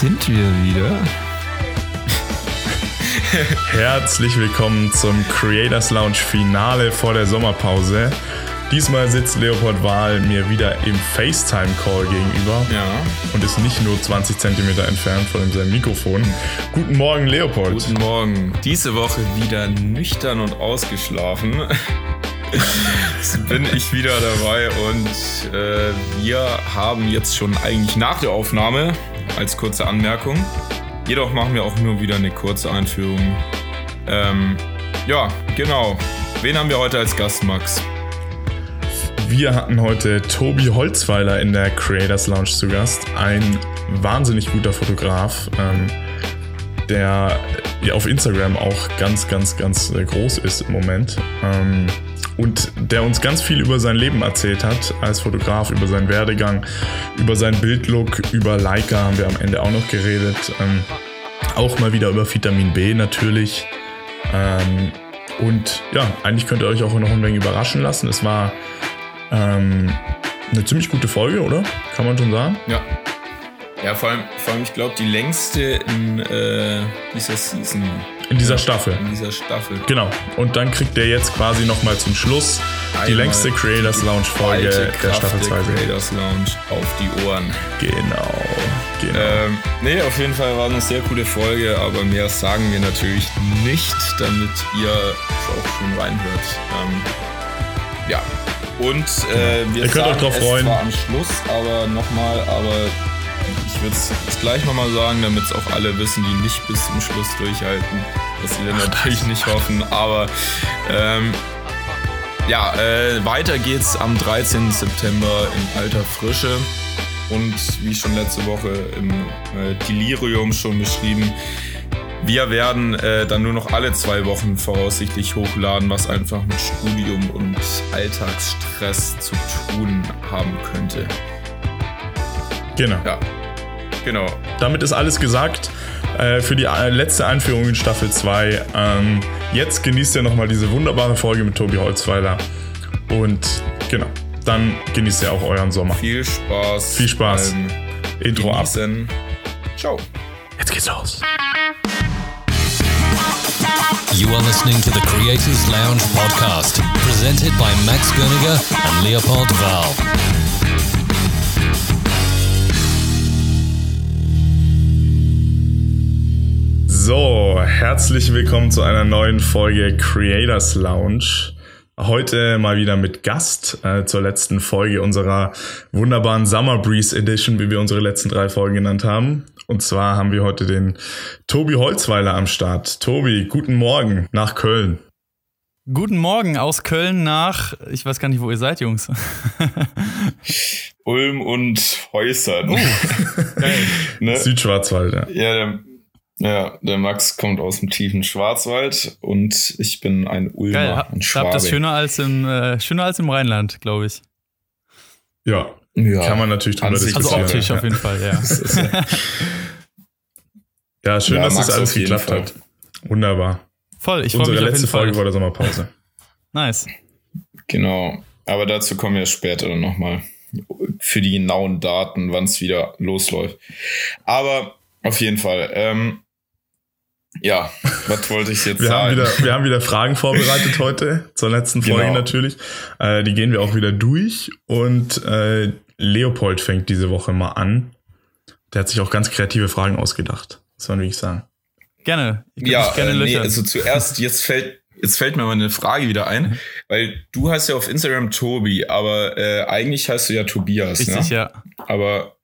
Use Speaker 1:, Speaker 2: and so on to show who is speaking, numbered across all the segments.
Speaker 1: sind wir wieder.
Speaker 2: Herzlich willkommen zum Creators Lounge Finale vor der Sommerpause. Diesmal sitzt Leopold Wahl mir wieder im FaceTime-Call gegenüber
Speaker 1: Ja.
Speaker 2: und ist nicht nur 20 Zentimeter entfernt von seinem Mikrofon. Guten Morgen, Leopold.
Speaker 1: Guten Morgen. Diese Woche wieder nüchtern und ausgeschlafen. Jetzt bin ich wieder dabei und äh, wir haben jetzt schon eigentlich nach der Aufnahme als kurze Anmerkung. Jedoch machen wir auch nur wieder eine kurze Einführung. Ähm, ja, genau. Wen haben wir heute als Gast, Max?
Speaker 2: Wir hatten heute Tobi Holzweiler in der Creators Lounge zu Gast. Ein wahnsinnig guter Fotograf, ähm, der auf Instagram auch ganz, ganz, ganz äh, groß ist im Moment. Ähm, und der uns ganz viel über sein Leben erzählt hat als Fotograf, über seinen Werdegang, über seinen Bildlook, über Leica haben wir am Ende auch noch geredet. Ähm, auch mal wieder über Vitamin B natürlich. Ähm, und ja, eigentlich könnt ihr euch auch noch ein wenig überraschen lassen. Es war ähm, eine ziemlich gute Folge, oder? Kann man schon sagen?
Speaker 1: Ja. Ja, vor allem, vor allem ich glaube, die längste in äh, dieser Season,
Speaker 2: In dieser Staffel.
Speaker 1: in dieser Staffel.
Speaker 2: Genau. Und dann kriegt ihr jetzt quasi nochmal zum Schluss die
Speaker 1: Einmal
Speaker 2: längste Creators Lounge Folge der Staffel 2
Speaker 1: der
Speaker 2: sehen.
Speaker 1: Creators Lounge auf die Ohren.
Speaker 2: Genau. Genau.
Speaker 1: Ähm, nee, auf jeden Fall war eine sehr coole Folge, aber mehr sagen wir natürlich nicht, damit ihr auch schon reinhört. Ähm, ja. Und äh, wir
Speaker 2: Ihr könnt euch drauf
Speaker 1: es
Speaker 2: freuen.
Speaker 1: am Schluss, aber nochmal, aber ich würde es gleich nochmal sagen, damit es auch alle wissen, die nicht bis zum Schluss durchhalten, was wir natürlich nicht hoffen, aber ähm, ja, äh, weiter geht's am 13. September in alter Frische. Und wie schon letzte Woche im äh, Delirium schon beschrieben, wir werden äh, dann nur noch alle zwei Wochen voraussichtlich hochladen, was einfach mit Studium und Alltagsstress zu tun haben könnte.
Speaker 2: genau.
Speaker 1: Ja, genau.
Speaker 2: Damit ist alles gesagt. Äh, für die äh, letzte Einführung in Staffel 2. Ähm, jetzt genießt ihr nochmal diese wunderbare Folge mit Tobi Holzweiler. Und genau, dann genießt ihr auch euren Sommer.
Speaker 1: Viel Spaß.
Speaker 2: Viel Spaß.
Speaker 1: beim
Speaker 2: Intro ab.
Speaker 1: Genießen. Ciao.
Speaker 2: Jetzt geht's los.
Speaker 3: You are listening to the Creators Lounge podcast, presented by Max Görniger and Leopold Val.
Speaker 2: So, herzlich willkommen zu einer neuen Folge Creators Lounge. Heute mal wieder mit Gast äh, zur letzten Folge unserer wunderbaren Summer Breeze Edition, wie wir unsere letzten drei Folgen genannt haben. Und zwar haben wir heute den Tobi Holzweiler am Start. Tobi, guten Morgen nach Köln.
Speaker 4: Guten Morgen aus Köln nach, ich weiß gar nicht, wo ihr seid, Jungs.
Speaker 1: Ulm und Häusern.
Speaker 4: Oh.
Speaker 1: Ne?
Speaker 2: Südschwarzwald. Ja.
Speaker 1: Ja, ja, der Max kommt aus dem tiefen Schwarzwald und ich bin ein Ulmer
Speaker 4: Geil. Ha-
Speaker 1: und
Speaker 4: Habt
Speaker 1: Schwabe.
Speaker 4: das schöner als im, äh, schöner als im Rheinland, glaube ich.
Speaker 2: ja,
Speaker 1: ja,
Speaker 2: kann man natürlich drüber
Speaker 1: sich
Speaker 4: Also
Speaker 2: diskutieren.
Speaker 4: optisch
Speaker 2: ja.
Speaker 4: auf jeden Fall, ja.
Speaker 1: Das ja,
Speaker 2: schön,
Speaker 1: Ja,
Speaker 2: dass das
Speaker 1: Max
Speaker 2: alles geklappt
Speaker 1: Fall.
Speaker 2: hat. Wunderbar.
Speaker 4: Voll, ich freue
Speaker 2: Unsere
Speaker 4: mich auf
Speaker 2: letzte
Speaker 4: jeden Fall.
Speaker 2: Folge vor der Sommerpause.
Speaker 4: Nice.
Speaker 1: genau. Aber dazu kommen wir später dann nochmal für die genauen Daten, wann es wieder losläuft. Aber auf jeden Fall. Ähm, ja, was wollte ich jetzt
Speaker 2: Wir haben,
Speaker 1: sagen?
Speaker 2: wieder, wir haben wieder Fragen vorbereitet heute, zur letzten Folge
Speaker 1: Genau.
Speaker 2: natürlich. Äh, die gehen wir auch wieder durch. Und äh, Leopold fängt diese Woche mal an. Der hat sich auch ganz kreative Fragen ausgedacht. Das man wirklich sagen.
Speaker 4: Gerne. Ich
Speaker 1: ja,
Speaker 4: gerne
Speaker 1: äh, nee, also zuerst, jetzt fällt, jetzt fällt mir mal eine Frage wieder ein, weil du heißt ja auf Instagram Tobi, aber äh, eigentlich heißt du ja Tobias,
Speaker 4: Richtig,
Speaker 1: ne?
Speaker 4: ja.
Speaker 1: Aber,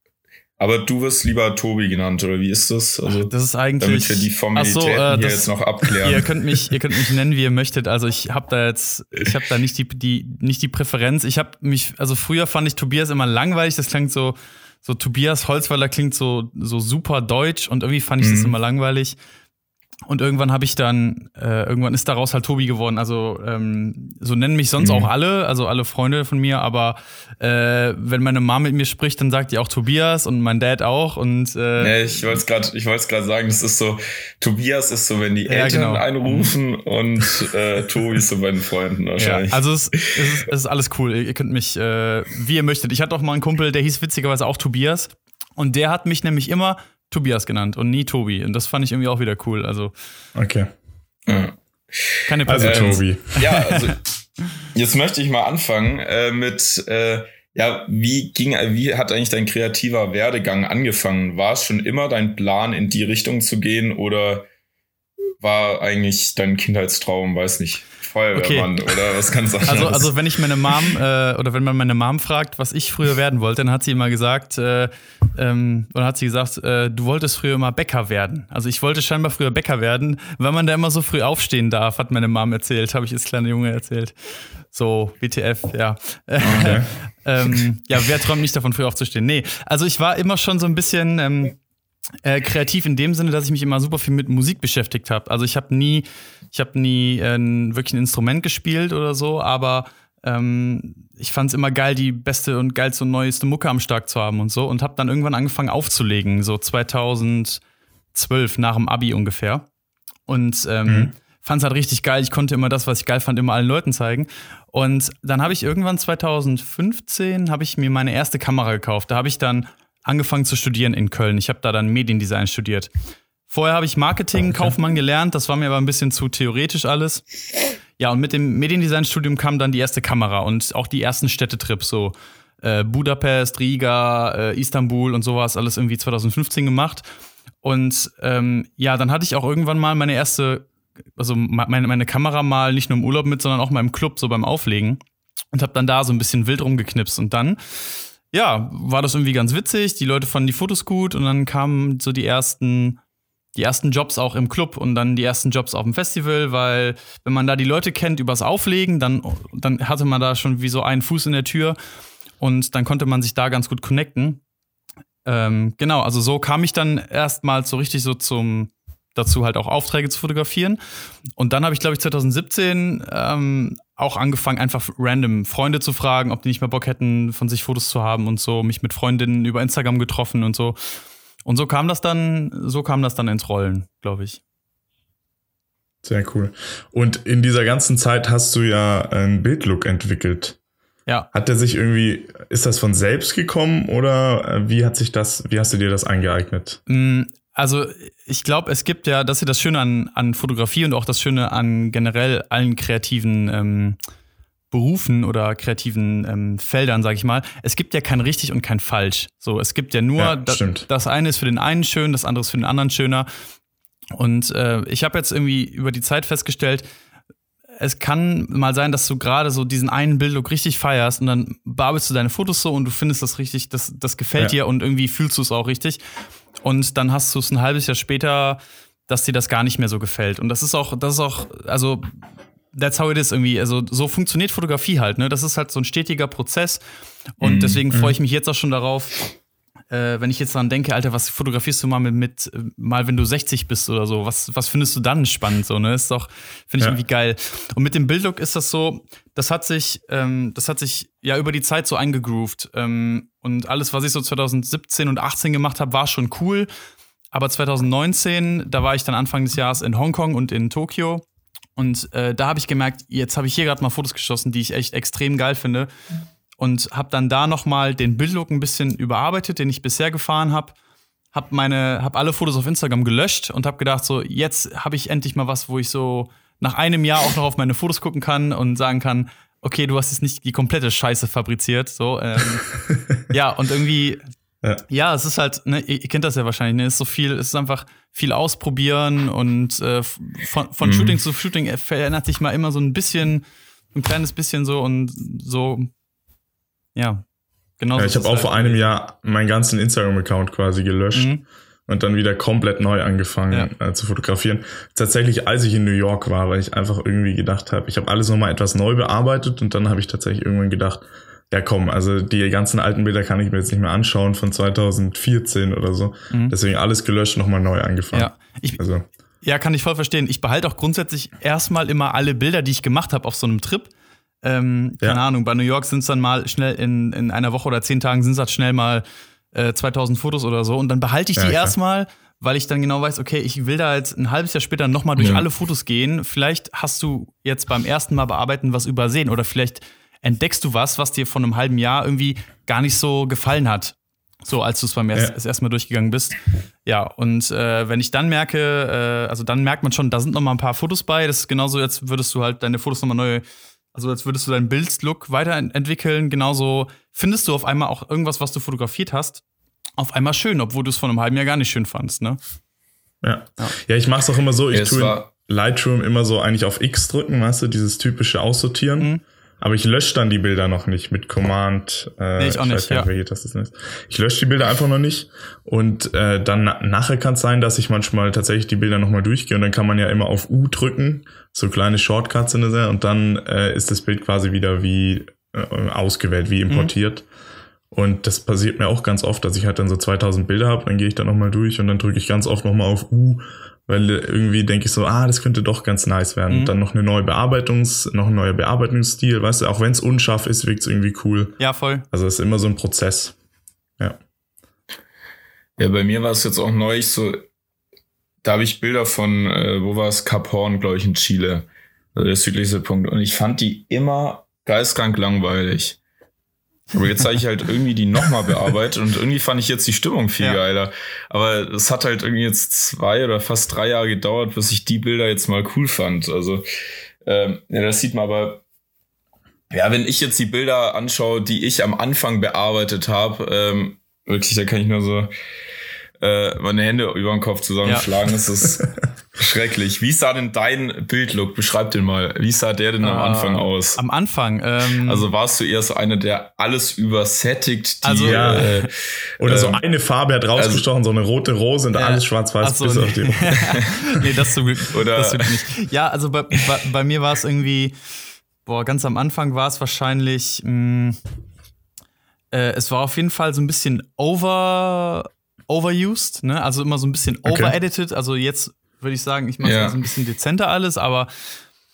Speaker 1: aber du wirst lieber Tobi genannt, oder wie ist das? Also,
Speaker 4: Das ist eigentlich.
Speaker 1: damit wir die Formalitäten
Speaker 4: so, äh,
Speaker 1: hier
Speaker 4: das-
Speaker 1: jetzt noch abklären.
Speaker 4: Ihr könnt mich, ihr könnt mich nennen, wie ihr möchtet. Also ich habe da jetzt, ich habe da nicht die, die, nicht die Präferenz. Ich habe mich, also früher fand ich Tobias immer langweilig. Das klingt so, so Tobias Holzweiler klingt so, so super deutsch und irgendwie fand ich das
Speaker 1: Mhm.
Speaker 4: immer langweilig. Und irgendwann habe ich dann, äh, irgendwann ist daraus halt Tobi geworden. Also ähm, so nennen mich sonst
Speaker 1: Mhm.
Speaker 4: auch alle, also alle Freunde von mir. Aber äh, wenn meine Mom mit mir spricht, dann sagt die auch Tobias und mein Dad auch. Und äh,
Speaker 1: Nee, ich wollte es gerade, ich wollte es gerade sagen, das ist so, Tobias ist so, wenn die
Speaker 4: Ja,
Speaker 1: Eltern
Speaker 4: genau.
Speaker 1: einrufen und äh, Tobi ist so bei den Freunden
Speaker 4: Ja,
Speaker 1: wahrscheinlich.
Speaker 4: also es, es, ist, es ist alles cool. Ihr könnt mich, äh, wie ihr möchtet. Ich hatte auch mal einen Kumpel, der hieß witzigerweise auch Tobias. Und der hat mich nämlich immer Tobias genannt und nie Tobi. Und das fand ich irgendwie auch wieder cool. Also.
Speaker 2: Okay.
Speaker 4: Keine
Speaker 2: Also
Speaker 4: Präferenz.
Speaker 2: Tobi.
Speaker 1: Ja, also jetzt möchte ich mal anfangen äh, mit, äh, ja, wie ging, wie hat eigentlich dein kreativer Werdegang angefangen? War es schon immer dein Plan, in die Richtung zu gehen oder war eigentlich dein Kindheitstraum, weiß nicht, Feuerwehrmann oder was ganz anderes?
Speaker 4: Also, also wenn ich meine Mom äh, oder wenn man meine Mom fragt, was ich früher werden wollte, dann hat sie immer gesagt, äh, ähm, oder hat sie gesagt, äh, du wolltest früher immer Bäcker werden. Also ich wollte scheinbar früher Bäcker werden, weil man da immer so früh aufstehen darf, hat meine Mom erzählt, habe ich als kleiner Junge erzählt. So, WTF, ja.
Speaker 2: Okay.
Speaker 4: ähm, ja, wer träumt nicht davon, früh aufzustehen? Nee, also ich war immer schon so ein bisschen ähm, äh, kreativ in dem Sinne, dass ich mich immer super viel mit Musik beschäftigt habe. Also ich habe nie, ich habe nie äh, wirklich ein Instrument gespielt oder so, aber ähm, ich fand es immer geil, die beste und geilste und neueste Mucke am Start zu haben und so und habe dann irgendwann angefangen aufzulegen, so 2012 nach dem Abi ungefähr. Und ähm,
Speaker 2: Mhm.
Speaker 4: fand es halt richtig geil. Ich konnte immer das, was ich geil fand, immer allen Leuten zeigen. Und dann habe ich irgendwann 2015 habe ich mir meine erste Kamera gekauft. Da habe ich dann angefangen zu studieren in Köln. Ich habe da dann Mediendesign studiert. Vorher habe ich Marketing, Kaufmann gelernt. Das war mir aber ein bisschen zu theoretisch alles. Ja, und mit dem Mediendesign-Studium kam dann die erste Kamera und auch die ersten Städtetrips, so äh, Budapest, Riga, äh, Istanbul und sowas, alles irgendwie 2015 gemacht. Und ähm, ja, dann hatte ich auch irgendwann mal meine erste, also meine, meine Kamera mal nicht nur im Urlaub mit, sondern auch mal im Club, so beim Auflegen. Und habe dann da so ein bisschen wild rumgeknipst. Und dann, ja, war das irgendwie ganz witzig. Die Leute fanden die Fotos gut und dann kamen so die ersten die ersten Jobs auch im Club und dann die ersten Jobs auf dem Festival, weil wenn man da die Leute kennt übers Auflegen, dann, dann hatte man da schon wie so einen Fuß in der Tür und dann konnte man sich da ganz gut connecten. Ähm, genau, also so kam ich dann erstmals so richtig so zum dazu halt auch Aufträge zu fotografieren. Und dann habe ich, glaube ich, 2017 ähm, auch angefangen, einfach random Freunde zu fragen, ob die nicht mehr Bock hätten, von sich Fotos zu haben und so, mich mit Freundinnen über Instagram getroffen und so. Und so kam das dann, so kam das dann ins Rollen, glaube ich.
Speaker 2: Sehr cool. Und in dieser ganzen Zeit hast du ja einen Bildlook entwickelt.
Speaker 4: Ja.
Speaker 2: Hat der sich irgendwie, ist das von selbst gekommen oder äh, wie hat sich das, wie hast du dir das angeeignet?
Speaker 4: Also ich glaube, es gibt ja, das ist ja das Schöne an, an Fotografie und auch das Schöne an generell allen kreativen ähm, Berufen oder kreativen ähm, Feldern, sage ich mal. Es gibt ja kein richtig und kein falsch. So, es gibt ja nur,
Speaker 2: Ja,
Speaker 4: da, das eine ist für den einen schön, das andere ist für den anderen schöner. Und äh, ich habe jetzt irgendwie über die Zeit festgestellt, es kann mal sein, dass du gerade so diesen einen Bildlook richtig feierst und dann bearbeitest du deine Fotos so und du findest das richtig, das, das gefällt
Speaker 2: Ja.
Speaker 4: dir und irgendwie fühlst du es auch richtig. Und dann hast du es ein halbes Jahr später, dass dir das gar nicht mehr so gefällt. Und das ist auch, das ist auch, also, that's how it is irgendwie. Also, so funktioniert Fotografie halt, ne? Das ist halt so ein stetiger Prozess. Und deswegen freue ich mich jetzt auch schon darauf, äh, wenn ich jetzt daran denke, Alter, was fotografierst du mal mit, mit äh, mal, wenn du 60 bist oder so? Was, was findest du dann spannend? So, ne? Ist doch, finde ich
Speaker 2: Ja.
Speaker 4: irgendwie geil. Und mit dem Bildlook ist das so, das hat sich, ähm, das hat sich ja über die Zeit so eingegroovt. Ähm, und alles, was ich so 2017 und 18 gemacht habe, war schon cool. Aber 2019, da war ich dann Anfang des Jahres in Hongkong und in Tokio. Und äh, da habe ich gemerkt, jetzt habe ich hier gerade mal Fotos geschossen, die ich echt extrem geil finde und habe dann da noch mal den Bildlook ein bisschen überarbeitet, den ich bisher gefahren habe. Hab meine, hab alle Fotos auf Instagram gelöscht und habe gedacht, so jetzt habe ich endlich mal was, wo ich so nach einem Jahr auch noch auf meine Fotos gucken kann und sagen kann, okay, du hast jetzt nicht die komplette Scheiße fabriziert, so. Ähm, ja und irgendwie,
Speaker 2: Ja.
Speaker 4: ja. es ist halt, ne, ihr, ihr kennt das ja wahrscheinlich, ne, es ist so viel, es ist einfach viel ausprobieren und äh, von, von
Speaker 2: Mhm.
Speaker 4: Shooting zu Shooting verändert sich mal immer so ein bisschen, ein kleines bisschen so und so, ja. Genau
Speaker 2: Ja, ich habe auch
Speaker 4: halt.
Speaker 2: vor einem Jahr meinen ganzen Instagram-Account quasi gelöscht
Speaker 4: Mhm.
Speaker 2: und dann wieder komplett neu angefangen äh, zu fotografieren. Tatsächlich, als ich in New York war, weil ich einfach irgendwie gedacht habe, ich habe alles nochmal etwas neu bearbeitet und dann habe ich tatsächlich irgendwann gedacht, ja komm, also die ganzen alten Bilder kann ich mir jetzt nicht mehr anschauen von 2014 oder so. Deswegen alles gelöscht, nochmal neu angefangen.
Speaker 4: Mhm. Ja, ich,
Speaker 2: Also,
Speaker 4: Ja, kann ich voll verstehen. Ich behalte auch grundsätzlich erstmal immer alle Bilder, die ich gemacht habe auf so einem Trip. Ähm, keine
Speaker 2: Ja.
Speaker 4: Ahnung, bei New York sind es dann mal schnell in, in einer Woche oder zehn Tagen sind es halt schnell mal äh, 2000 Fotos oder so. Und dann behalte ich die
Speaker 2: Ja,
Speaker 4: erstmal, weil ich dann genau weiß, okay, ich will da jetzt ein halbes Jahr später nochmal durch
Speaker 2: Ja.
Speaker 4: alle Fotos gehen. Vielleicht hast du jetzt beim ersten Mal bearbeiten was übersehen oder vielleicht entdeckst du was, was dir von einem halben Jahr irgendwie gar nicht so gefallen hat. So, als du es beim erst,
Speaker 2: Ja.
Speaker 4: das erste Mal durchgegangen bist. Ja, und äh, wenn ich dann merke, äh, also dann merkt man schon, da sind noch mal ein paar Fotos bei. Das ist genauso, als würdest du halt deine Fotos nochmal neu, also als würdest du deinen Bildlook weiterentwickeln. Genauso findest du auf einmal auch irgendwas, was du fotografiert hast, auf einmal schön, obwohl du es vor einem halben Jahr gar nicht schön fandst, ne?
Speaker 2: Ja. Ja, ich mache es auch immer so, ich
Speaker 1: Ja,
Speaker 2: tue in Lightroom immer so eigentlich auf X drücken, weißt du, dieses typische Aussortieren.
Speaker 4: Mhm.
Speaker 2: Aber ich lösche dann die Bilder noch nicht mit Command. Äh,
Speaker 4: Nee, ich auch nicht,
Speaker 2: weiß gar
Speaker 4: ja.
Speaker 2: das ist. Ich lösche die Bilder einfach noch nicht. Und äh, dann na nachher kann es sein, dass ich manchmal tatsächlich die Bilder nochmal durchgehe. Und dann kann man ja immer auf U drücken, so kleine Shortcuts in der Serie. Und dann äh, ist das Bild quasi wieder wie äh, ausgewählt, wie
Speaker 4: Mhm.
Speaker 2: importiert. Und das passiert mir auch ganz oft, dass ich halt dann so 2000 Bilder habe, dann gehe ich da nochmal durch und dann drücke ich ganz oft nochmal auf U, weil irgendwie denke ich so, ah, das könnte doch ganz nice werden.
Speaker 4: Mhm.
Speaker 2: Und dann noch eine neue Bearbeitungs, noch ein neuer Bearbeitungsstil, weißt du, auch wenn es unscharf ist, wirkt es irgendwie cool.
Speaker 4: Ja, voll.
Speaker 2: Also es ist immer so ein Prozess. Ja.
Speaker 1: Ja, bei mir war es jetzt auch neulich so, da habe ich Bilder von, äh, wo war es, Cap Horn, glaube ich, in Chile. Also der südlichste Punkt. Und ich fand die immer geistkrank langweilig. Aber jetzt habe ich halt irgendwie die nochmal bearbeitet und irgendwie fand ich jetzt die Stimmung viel
Speaker 4: Ja.
Speaker 1: geiler. Aber es hat halt irgendwie jetzt zwei oder fast drei Jahre gedauert, bis ich die Bilder jetzt mal cool fand. Also, ähm, ja, das sieht man aber. Ja, wenn ich jetzt die Bilder anschaue, die ich am Anfang bearbeitet habe, ähm, wirklich, da kann ich nur so äh, meine Hände über den Kopf zusammenschlagen. Das ist schrecklich. Wie sah denn dein Bildlook? Beschreib den mal. Wie sah der denn am
Speaker 4: Äh,
Speaker 1: Anfang aus?
Speaker 4: Am Anfang. Ähm,
Speaker 1: Also warst du eher so einer, der alles übersättigt, die
Speaker 4: Also-
Speaker 2: Ja.
Speaker 1: äh,
Speaker 2: Oder so
Speaker 1: Ähm,
Speaker 2: eine Farbe hat rausgestochen, so eine rote Rose und
Speaker 4: Ja.
Speaker 2: alles schwarz-weiß
Speaker 4: so,
Speaker 2: bis
Speaker 4: nee.
Speaker 2: auf die.
Speaker 4: nee, das zum Glück,
Speaker 1: Oder-
Speaker 4: das zum Glück nicht. Ja, also bei, bei, bei mir war es irgendwie, boah, ganz am Anfang war es wahrscheinlich, mh, äh, es war auf jeden Fall so ein bisschen over, overused, ne? Also immer so ein bisschen
Speaker 2: Okay.
Speaker 4: overedited. Also jetzt würde ich sagen, ich mache
Speaker 1: Ja.
Speaker 4: so ein bisschen dezenter alles, aber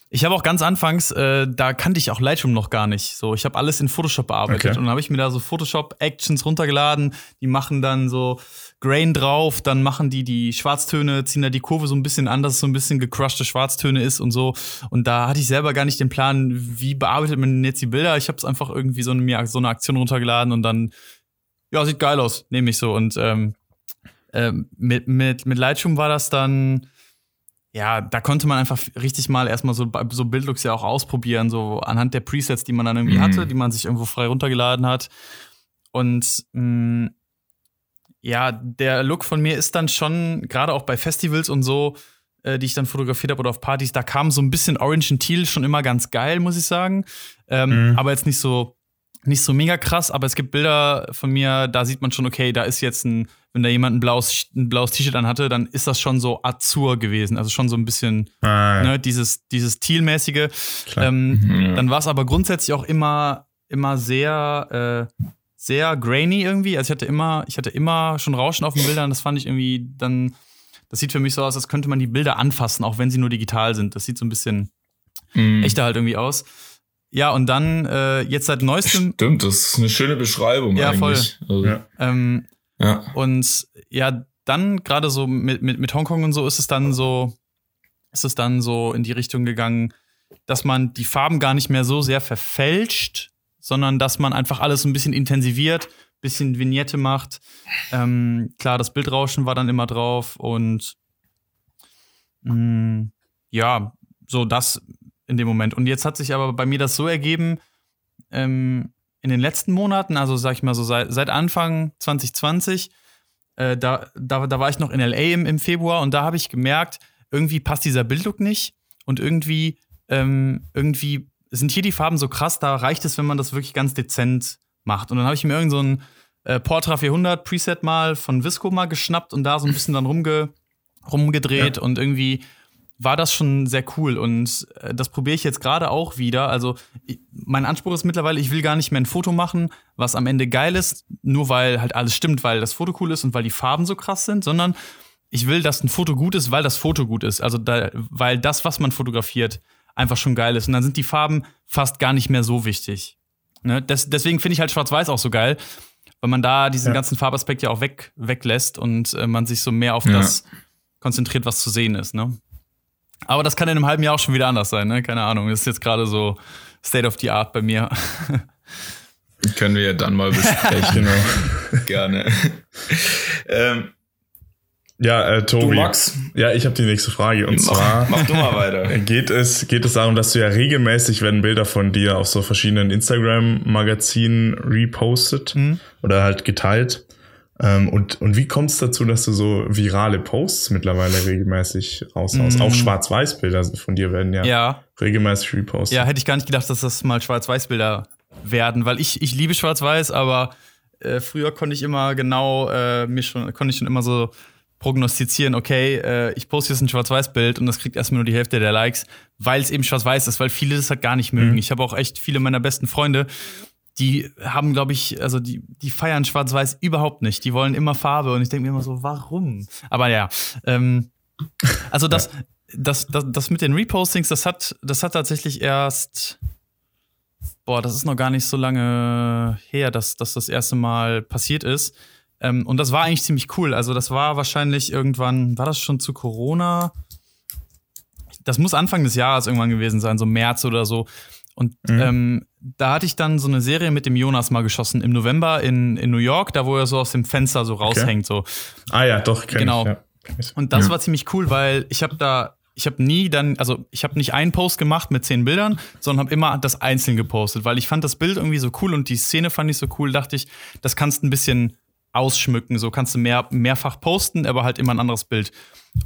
Speaker 4: ich habe auch ganz anfangs, äh, da kannte ich auch Lightroom noch gar nicht. So, ich habe alles in Photoshop bearbeitet
Speaker 2: Okay.
Speaker 4: und dann habe ich mir da so Photoshop-Actions runtergeladen. Die machen dann so Grain drauf, dann machen die die Schwarztöne, ziehen da die Kurve so ein bisschen an, dass es so ein bisschen gecrushte Schwarztöne ist und so. Und da hatte ich selber gar nicht den Plan, wie bearbeitet man jetzt die Bilder. Ich habe es einfach irgendwie so eine, mir so eine Aktion runtergeladen und dann, ja, sieht geil aus, nehme ich so. Und ähm, ähm, mit, mit, mit Lightroom war das dann, ja, da konnte man einfach richtig mal erstmal so, so Bildlooks ja auch ausprobieren, so anhand der Presets, die man dann irgendwie
Speaker 1: Mhm.
Speaker 4: hatte, die man sich irgendwo frei runtergeladen hat. Und mh, ja, der Look von mir ist dann schon, gerade auch bei Festivals und so, äh, die ich dann fotografiert habe oder auf Partys, da kam so ein bisschen Orange und Teal schon immer ganz geil, muss ich sagen. Ähm,
Speaker 2: Mhm.
Speaker 4: Aber jetzt nicht so, nicht so mega krass, aber es gibt Bilder von mir, da sieht man schon, okay, da ist jetzt ein, wenn da jemand ein blaues, ein blaues T-Shirt anhatte, dann ist das schon so Azur gewesen. Also schon so ein bisschen,
Speaker 2: Ah, ja.
Speaker 4: ne, dieses, dieses Teal-mäßige.
Speaker 2: Klar.
Speaker 4: Ähm,
Speaker 1: Ja.
Speaker 4: Dann war es aber grundsätzlich auch immer, immer sehr, äh, sehr grainy irgendwie. Also ich hatte immer, ich hatte immer schon Rauschen auf den Bildern. Das fand ich irgendwie dann, das sieht für mich so aus, als könnte man die Bilder anfassen, auch wenn sie nur digital sind. Das sieht so ein bisschen
Speaker 1: Mhm.
Speaker 4: echter halt irgendwie aus. Ja, und dann äh, jetzt seit neuestem,
Speaker 1: Stimmt, das ist eine schöne Beschreibung
Speaker 4: Ja, voll.
Speaker 1: eigentlich. Also,
Speaker 2: Ja.
Speaker 4: ähm,
Speaker 1: ja.
Speaker 4: Und ja, dann gerade so mit, mit, mit Hongkong und so ist es dann so, ist es dann so in die Richtung gegangen, dass man die Farben gar nicht mehr so sehr verfälscht, sondern dass man einfach alles ein bisschen intensiviert, bisschen Vignette macht. Ähm, klar, das Bildrauschen war dann immer drauf und mh, ja, so das in dem Moment. Und jetzt hat sich aber bei mir das so ergeben, ähm, in den letzten Monaten, also sag ich mal so seit, seit Anfang 2020, äh, da, da, da war ich noch in LA im, im Februar und da habe ich gemerkt, irgendwie passt dieser Bildlook nicht und irgendwie, ähm, irgendwie sind hier die Farben so krass, da reicht es, wenn man das wirklich ganz dezent macht. Und dann habe ich mir irgend so ein äh, Portra 400 Preset mal von Visco mal geschnappt und da so ein bisschen dann rumge, rumgedreht und irgendwie war das schon sehr cool und äh, das probiere ich jetzt gerade auch wieder. Also mein Anspruch ist mittlerweile, ich will gar nicht mehr ein Foto machen, was am Ende geil ist, nur weil halt alles stimmt, weil das Foto cool ist und weil die Farben so krass sind, sondern ich will, dass ein Foto gut ist, weil das Foto gut ist. Also da, weil das, was man fotografiert, einfach schon geil ist. Und dann sind die Farben fast gar nicht mehr so wichtig. Ne? Des, deswegen finde ich halt Schwarz-Weiß auch so geil, weil man da diesen
Speaker 2: Ja.
Speaker 4: ganzen Farbaspekt ja auch weg, weglässt und äh, man sich so mehr auf
Speaker 1: Ja.
Speaker 4: das konzentriert, was zu sehen ist. Ne? Aber das kann in einem halben Jahr auch schon wieder anders sein, ne? Keine Ahnung. Das ist jetzt gerade so State of the Art bei mir.
Speaker 1: Können wir ja dann mal besprechen.
Speaker 2: Genau.
Speaker 1: Gerne. ähm,
Speaker 2: Ja, äh, Tobi.
Speaker 1: du, Max,
Speaker 2: Ja, ich habe die nächste Frage. Und
Speaker 1: mach,
Speaker 2: zwar
Speaker 1: mach du mal weiter.
Speaker 2: geht es, geht es darum, dass du ja regelmäßig werden Bilder von dir auf so verschiedenen Instagram-Magazinen repostet
Speaker 4: Mhm.
Speaker 2: oder halt geteilt. Ähm, und, und wie kommt es dazu, dass du so virale Posts mittlerweile regelmäßig raushaust?
Speaker 4: Mhm.
Speaker 2: Auch Schwarz-Weiß-Bilder von dir werden ja,
Speaker 4: Ja,
Speaker 2: regelmäßig repostet.
Speaker 4: ja, hätte ich gar nicht gedacht, dass das mal Schwarz-Weiß-Bilder werden, weil ich, ich liebe Schwarz-Weiß, aber äh, früher konnte ich immer genau, äh, mir schon, konnte ich schon immer so prognostizieren, okay, äh, ich poste jetzt ein Schwarz-Weiß-Bild und das kriegt erstmal nur die Hälfte der Likes, weil es eben Schwarz-Weiß ist, weil viele das halt gar nicht mögen. Ich habe auch echt viele meiner besten Freunde, die haben, glaube ich, also die, die feiern Schwarz-Weiß überhaupt nicht. Die wollen immer Farbe und ich denke mir immer so, warum? Aber ja, ähm, also das, das, das, das mit den Repostings, das hat, das hat tatsächlich erst, boah, das ist noch gar nicht so lange her, dass, dass das erste Mal passiert ist. Ähm, und das war eigentlich ziemlich cool. Also das war wahrscheinlich irgendwann, war das schon zu Corona? Das muss Anfang des Jahres irgendwann gewesen sein, so März oder so. Und ähm, da hatte ich dann so eine Serie mit dem Jonas mal geschossen im November in, in New York, da wo er so aus dem Fenster so raushängt. So.
Speaker 2: Ah ja, doch, kenn
Speaker 4: Genau.
Speaker 2: ich. Ja.
Speaker 4: Und das
Speaker 1: Ja.
Speaker 4: war ziemlich cool, weil ich habe da, ich habe nie dann, also ich habe nicht einen Post gemacht mit zehn Bildern, sondern habe immer das einzeln gepostet, weil ich fand das Bild irgendwie so cool und die Szene fand ich so cool, dachte ich, das kannst du ein bisschen ausschmücken, so kannst du mehr, mehrfach posten, aber halt immer ein anderes Bild.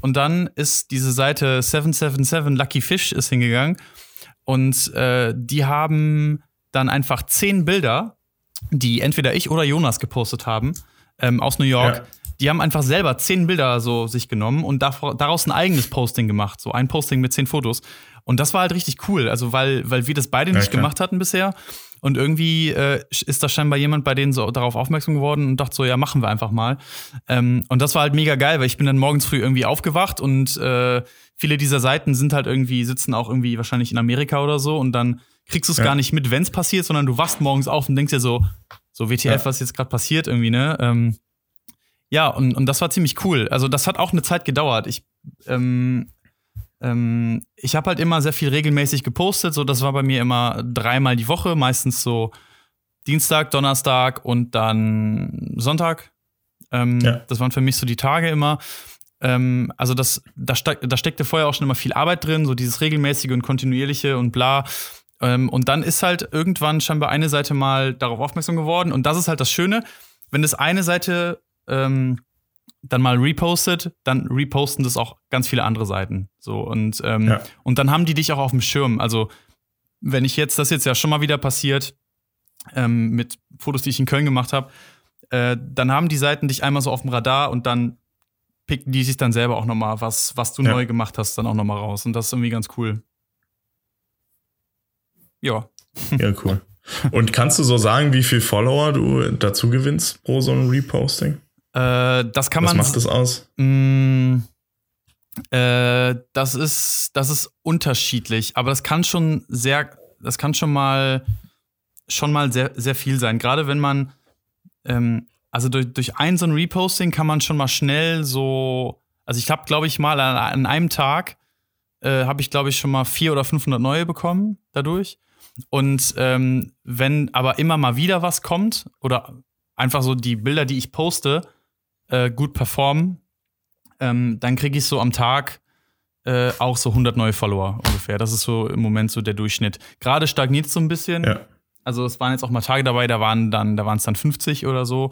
Speaker 4: Und dann ist diese Seite 777 Lucky Fish ist hingegangen und äh, die haben dann einfach zehn Bilder, die entweder ich oder Jonas gepostet haben, ähm, aus New York.
Speaker 2: Ja.
Speaker 4: Die haben einfach selber zehn Bilder so sich genommen und daraus ein eigenes Posting gemacht. So ein Posting mit zehn Fotos. Und das war halt richtig cool. Also, weil, weil wir das beide nicht
Speaker 2: klar.
Speaker 4: gemacht hatten bisher. Und irgendwie äh, ist da scheinbar jemand bei denen so darauf aufmerksam geworden und dachte so, ja, machen wir einfach mal. Ähm, und das war halt mega geil, weil ich bin dann morgens früh irgendwie aufgewacht und äh, viele dieser Seiten sind halt irgendwie, sitzen auch irgendwie wahrscheinlich in Amerika oder so und dann kriegst du es
Speaker 2: Ja.
Speaker 4: gar nicht mit, wenn es passiert, sondern du wachst morgens auf und denkst dir so, so WTF,
Speaker 2: Ja.
Speaker 4: was jetzt gerade passiert irgendwie, ne? Ähm, ja, und, und das war ziemlich cool. Also das hat auch eine Zeit gedauert. Ich, ähm, ähm, ich habe halt immer sehr viel regelmäßig gepostet. So, das war bei mir immer dreimal die Woche, meistens so Dienstag, Donnerstag und dann Sonntag. Ähm,
Speaker 2: Ja.
Speaker 4: Das waren für mich so die Tage immer. Ähm, also das, da, steck, da steckte vorher auch schon immer viel Arbeit drin, so dieses regelmäßige und kontinuierliche und bla. Ähm, und dann ist halt irgendwann scheinbar eine Seite mal darauf aufmerksam geworden. Und das ist halt das Schöne, wenn das eine Seite ähm, dann mal repostet, dann reposten das auch ganz viele andere Seiten. So und, ähm,
Speaker 2: Ja.
Speaker 4: und dann haben die dich auch auf dem Schirm. Also, wenn ich jetzt, das ist jetzt ja schon mal wieder passiert, ähm, mit Fotos, die ich in Köln gemacht habe, äh, dann haben die Seiten dich einmal so auf dem Radar und dann picken die sich dann selber auch nochmal, was, was du
Speaker 2: Ja.
Speaker 4: neu gemacht hast, dann auch nochmal raus. Und das ist irgendwie ganz cool. Ja.
Speaker 2: Ja, cool. Und kannst du so sagen, wie viel Follower du dazu gewinnst pro so ein Reposting?
Speaker 4: Äh, das kann
Speaker 2: Was
Speaker 4: man.
Speaker 2: macht das aus?
Speaker 4: Mm, äh, das ist, das ist unterschiedlich, aber das kann schon sehr, das kann schon mal, schon mal sehr, sehr viel sein. Gerade wenn man, ähm, also durch, durch ein so ein Reposting kann man schon mal schnell so, also ich habe, glaube ich, mal an, an einem Tag äh, habe ich, glaube ich, schon mal vier oder 500 neue bekommen dadurch. Und ähm, wenn aber immer mal wieder was kommt oder einfach so die Bilder, die ich poste, äh, gut performen, ähm, dann kriege ich so am Tag äh, auch so 100 neue Follower ungefähr. Das ist so im Moment so der Durchschnitt. Gerade stagniert es so ein bisschen.
Speaker 2: Ja.
Speaker 4: Also es waren jetzt auch mal Tage dabei, da waren dann, da waren es dann 50 oder so.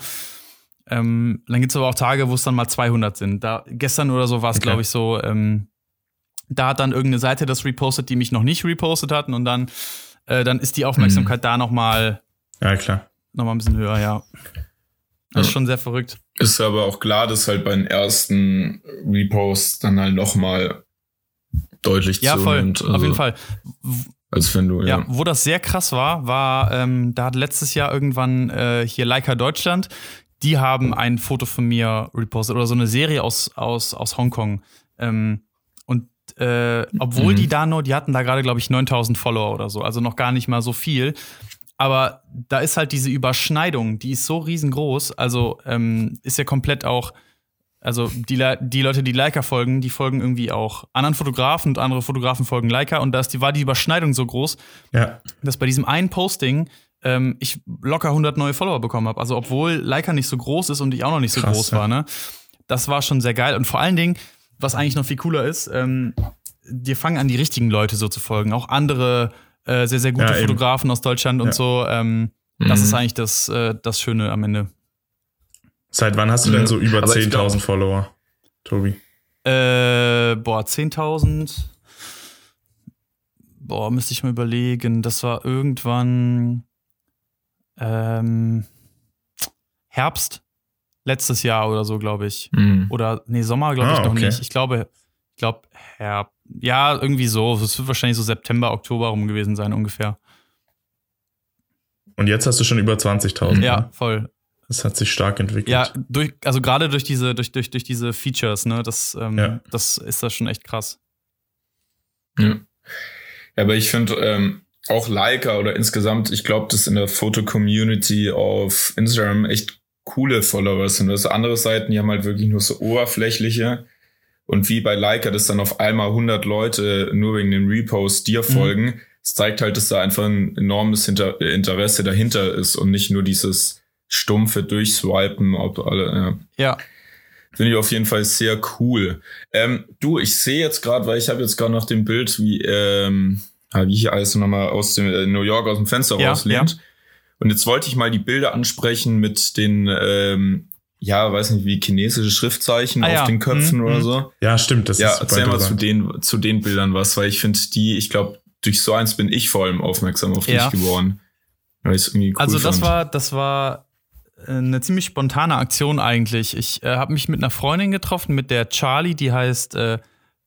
Speaker 4: Ähm, dann gibt es aber auch Tage, wo es dann mal 200 sind. Da, gestern oder so war es,
Speaker 2: Okay.
Speaker 4: glaube ich, so, ähm, da hat dann irgendeine Seite das repostet, die mich noch nicht repostet hatten und dann, äh, dann ist die Aufmerksamkeit da noch mal,
Speaker 2: Ja, klar.
Speaker 4: noch mal ein bisschen höher, ja. Das ist schon sehr verrückt.
Speaker 1: Ist aber auch klar, dass halt bei den ersten Reposts dann halt nochmal deutlich
Speaker 4: Ja, voll.
Speaker 1: zunimmt.
Speaker 4: Auf
Speaker 1: Also,
Speaker 4: jeden Fall.
Speaker 1: Als wenn du,
Speaker 4: Ja,
Speaker 1: ja.
Speaker 4: wo das sehr krass war, war, ähm, da hat letztes Jahr irgendwann äh, hier Leica Deutschland, die haben ein Foto von mir repostet oder so eine Serie aus, aus, aus Hongkong. Ähm, und äh, obwohl
Speaker 1: Mhm.
Speaker 4: die da nur, die hatten da gerade, glaube ich, 9000 Follower oder so, also noch gar nicht mal so viel. Aber da ist halt diese Überschneidung, die ist so riesengroß. Also ähm, ist ja komplett auch, also die, Le- die Leute, die Leica folgen, die folgen irgendwie auch anderen Fotografen und andere Fotografen folgen Leica. Und da ist die, war die Überschneidung so groß,
Speaker 2: Ja.
Speaker 4: dass bei diesem einen Posting ähm, ich locker 100 neue Follower bekommen habe. Also obwohl Leica nicht so groß ist und ich auch noch nicht so
Speaker 2: Krass,
Speaker 4: groß
Speaker 2: ja.
Speaker 4: war, ne? Das war schon sehr geil. Und vor allen Dingen, was eigentlich noch viel cooler ist, ähm, dir fangen an, die richtigen Leute so zu folgen. Auch andere äh, sehr, sehr gute
Speaker 2: Ja.
Speaker 4: Fotografen aus Deutschland und
Speaker 2: Ja.
Speaker 4: so. Ähm, Das
Speaker 1: Mhm.
Speaker 4: ist eigentlich das, äh, das Schöne am Ende.
Speaker 2: Seit wann hast du denn so über
Speaker 1: aber ich
Speaker 2: 10.000 Follower, Tobi?
Speaker 4: Äh, boah, 10.000. Boah, müsste ich mal überlegen. Das war irgendwann ähm, Herbst letztes Jahr oder so, glaube ich.
Speaker 1: Mhm.
Speaker 4: Oder nee, Sommer glaube ich
Speaker 2: Ah,
Speaker 4: noch
Speaker 2: okay.
Speaker 4: nicht. Ich glaube, ich glaube Herbst. Ja, irgendwie so. Es wird wahrscheinlich so September, Oktober rum gewesen sein ungefähr.
Speaker 2: Und jetzt hast du schon über 20.000.
Speaker 4: Ja,
Speaker 2: ne?
Speaker 4: voll.
Speaker 2: Das hat sich stark entwickelt.
Speaker 4: Ja, durch, also gerade durch diese, durch, durch, durch diese Features, ne, das, ähm,
Speaker 2: Ja.
Speaker 4: das ist das schon echt krass.
Speaker 1: Ja. ja, aber ich finde ähm, auch Leica oder insgesamt, ich glaube, dass in der Foto-Community auf Instagram echt coole Follower sind. Das andere Seiten, die haben halt wirklich nur so oberflächliche. Und wie bei Leica, dass dann auf einmal 100 Leute nur wegen dem Repost dir folgen, das zeigt halt, dass da einfach ein enormes Hinter Interesse dahinter ist und nicht nur dieses stumpfe Durchswipen, ob alle, ja.
Speaker 4: Ja,
Speaker 1: Finde ich auf jeden Fall sehr cool. Ähm, du, ich sehe jetzt gerade, weil ich habe jetzt gerade noch dem Bild, wie, ähm, ah, wie hier alles nochmal aus dem äh, New York aus dem Fenster
Speaker 4: Ja,
Speaker 1: rauslehnt. Und jetzt wollte ich mal die Bilder ansprechen mit den, ähm, ja, weiß nicht, wie chinesische Schriftzeichen
Speaker 4: Ah,
Speaker 1: auf
Speaker 4: ja.
Speaker 1: den Köpfen
Speaker 4: Mhm,
Speaker 1: oder
Speaker 4: mhm.
Speaker 1: so.
Speaker 2: Ja, stimmt. Das
Speaker 1: Ja,
Speaker 2: ist
Speaker 1: erzähl mal zu den, zu den Bildern was, weil ich finde die, ich glaube, durch so eins bin ich vor allem aufmerksam auf
Speaker 4: Ja.
Speaker 1: dich geworden. Weil ich's irgendwie cool
Speaker 4: Also das
Speaker 1: fand.
Speaker 4: war, das war äh, eine ziemlich spontane Aktion eigentlich. Ich äh, habe mich mit einer Freundin getroffen, mit der Charlie, die heißt äh,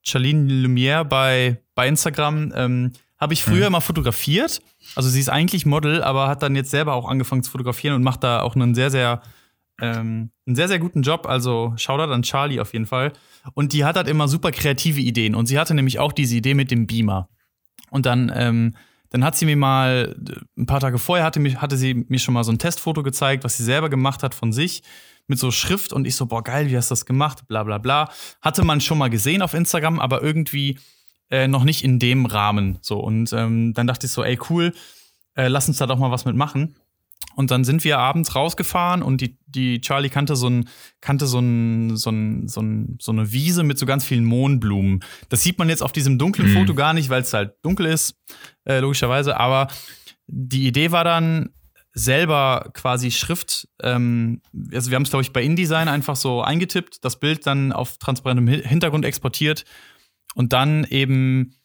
Speaker 4: Charlene Lumière bei, bei Instagram. Ähm, habe ich früher immer fotografiert. Also sie ist eigentlich Model, aber hat dann jetzt selber auch angefangen zu fotografieren und macht da auch einen sehr, sehr, ähm, einen sehr, sehr guten Job. Also Shoutout an Charlie auf jeden Fall. Und die hat halt immer super kreative Ideen. Und sie hatte nämlich auch diese Idee mit dem Beamer. Und dann, ähm, dann hat sie mir mal, ein paar Tage vorher hatte, mich, hatte sie mir schon mal so ein Testfoto gezeigt, was sie selber gemacht hat von sich mit so Schrift und ich so, boah, geil, wie hast du das gemacht? Bla bla bla. Hatte man schon mal gesehen auf Instagram, aber irgendwie äh, noch nicht in dem Rahmen. So. Und ähm, dann dachte ich so, ey, cool, äh, lass uns da doch mal was mitmachen. Und dann sind wir abends rausgefahren und die, die Charlie kannte so ein, kannte so ein, so ein, so ein, so eine Wiese mit so ganz vielen Mohnblumen. Das sieht man jetzt auf diesem dunklen
Speaker 1: Mhm.
Speaker 4: Foto gar nicht, weil es halt dunkel ist, äh, logischerweise. Aber die Idee war dann selber quasi Schrift, ähm, also wir haben es, glaube ich, bei InDesign einfach so eingetippt, das Bild dann auf transparentem Hi- Hintergrund exportiert und dann eben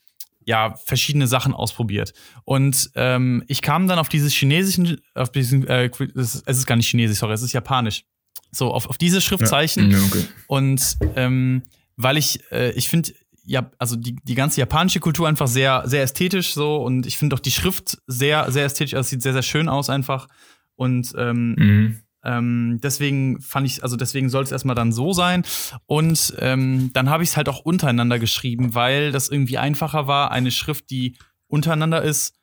Speaker 4: ja verschiedene Sachen ausprobiert. Und ähm, ich kam dann auf dieses chinesischen, auf diesen, äh, es ist, gar nicht chinesisch, sorry, es ist japanisch. So, auf, auf diese Schriftzeichen.
Speaker 1: Ja, okay.
Speaker 4: Und ähm, weil ich, äh, ich finde, ja, also die, die ganze japanische Kultur einfach sehr, sehr ästhetisch so und ich finde auch die Schrift sehr, sehr ästhetisch, also es sieht sehr, sehr schön aus einfach. Und ähm,
Speaker 1: Mhm.
Speaker 4: Ähm, deswegen fand ich, also deswegen soll es erstmal dann so sein. Und ähm, dann habe ich es halt auch untereinander geschrieben, weil das irgendwie einfacher war, eine Schrift, die untereinander ist,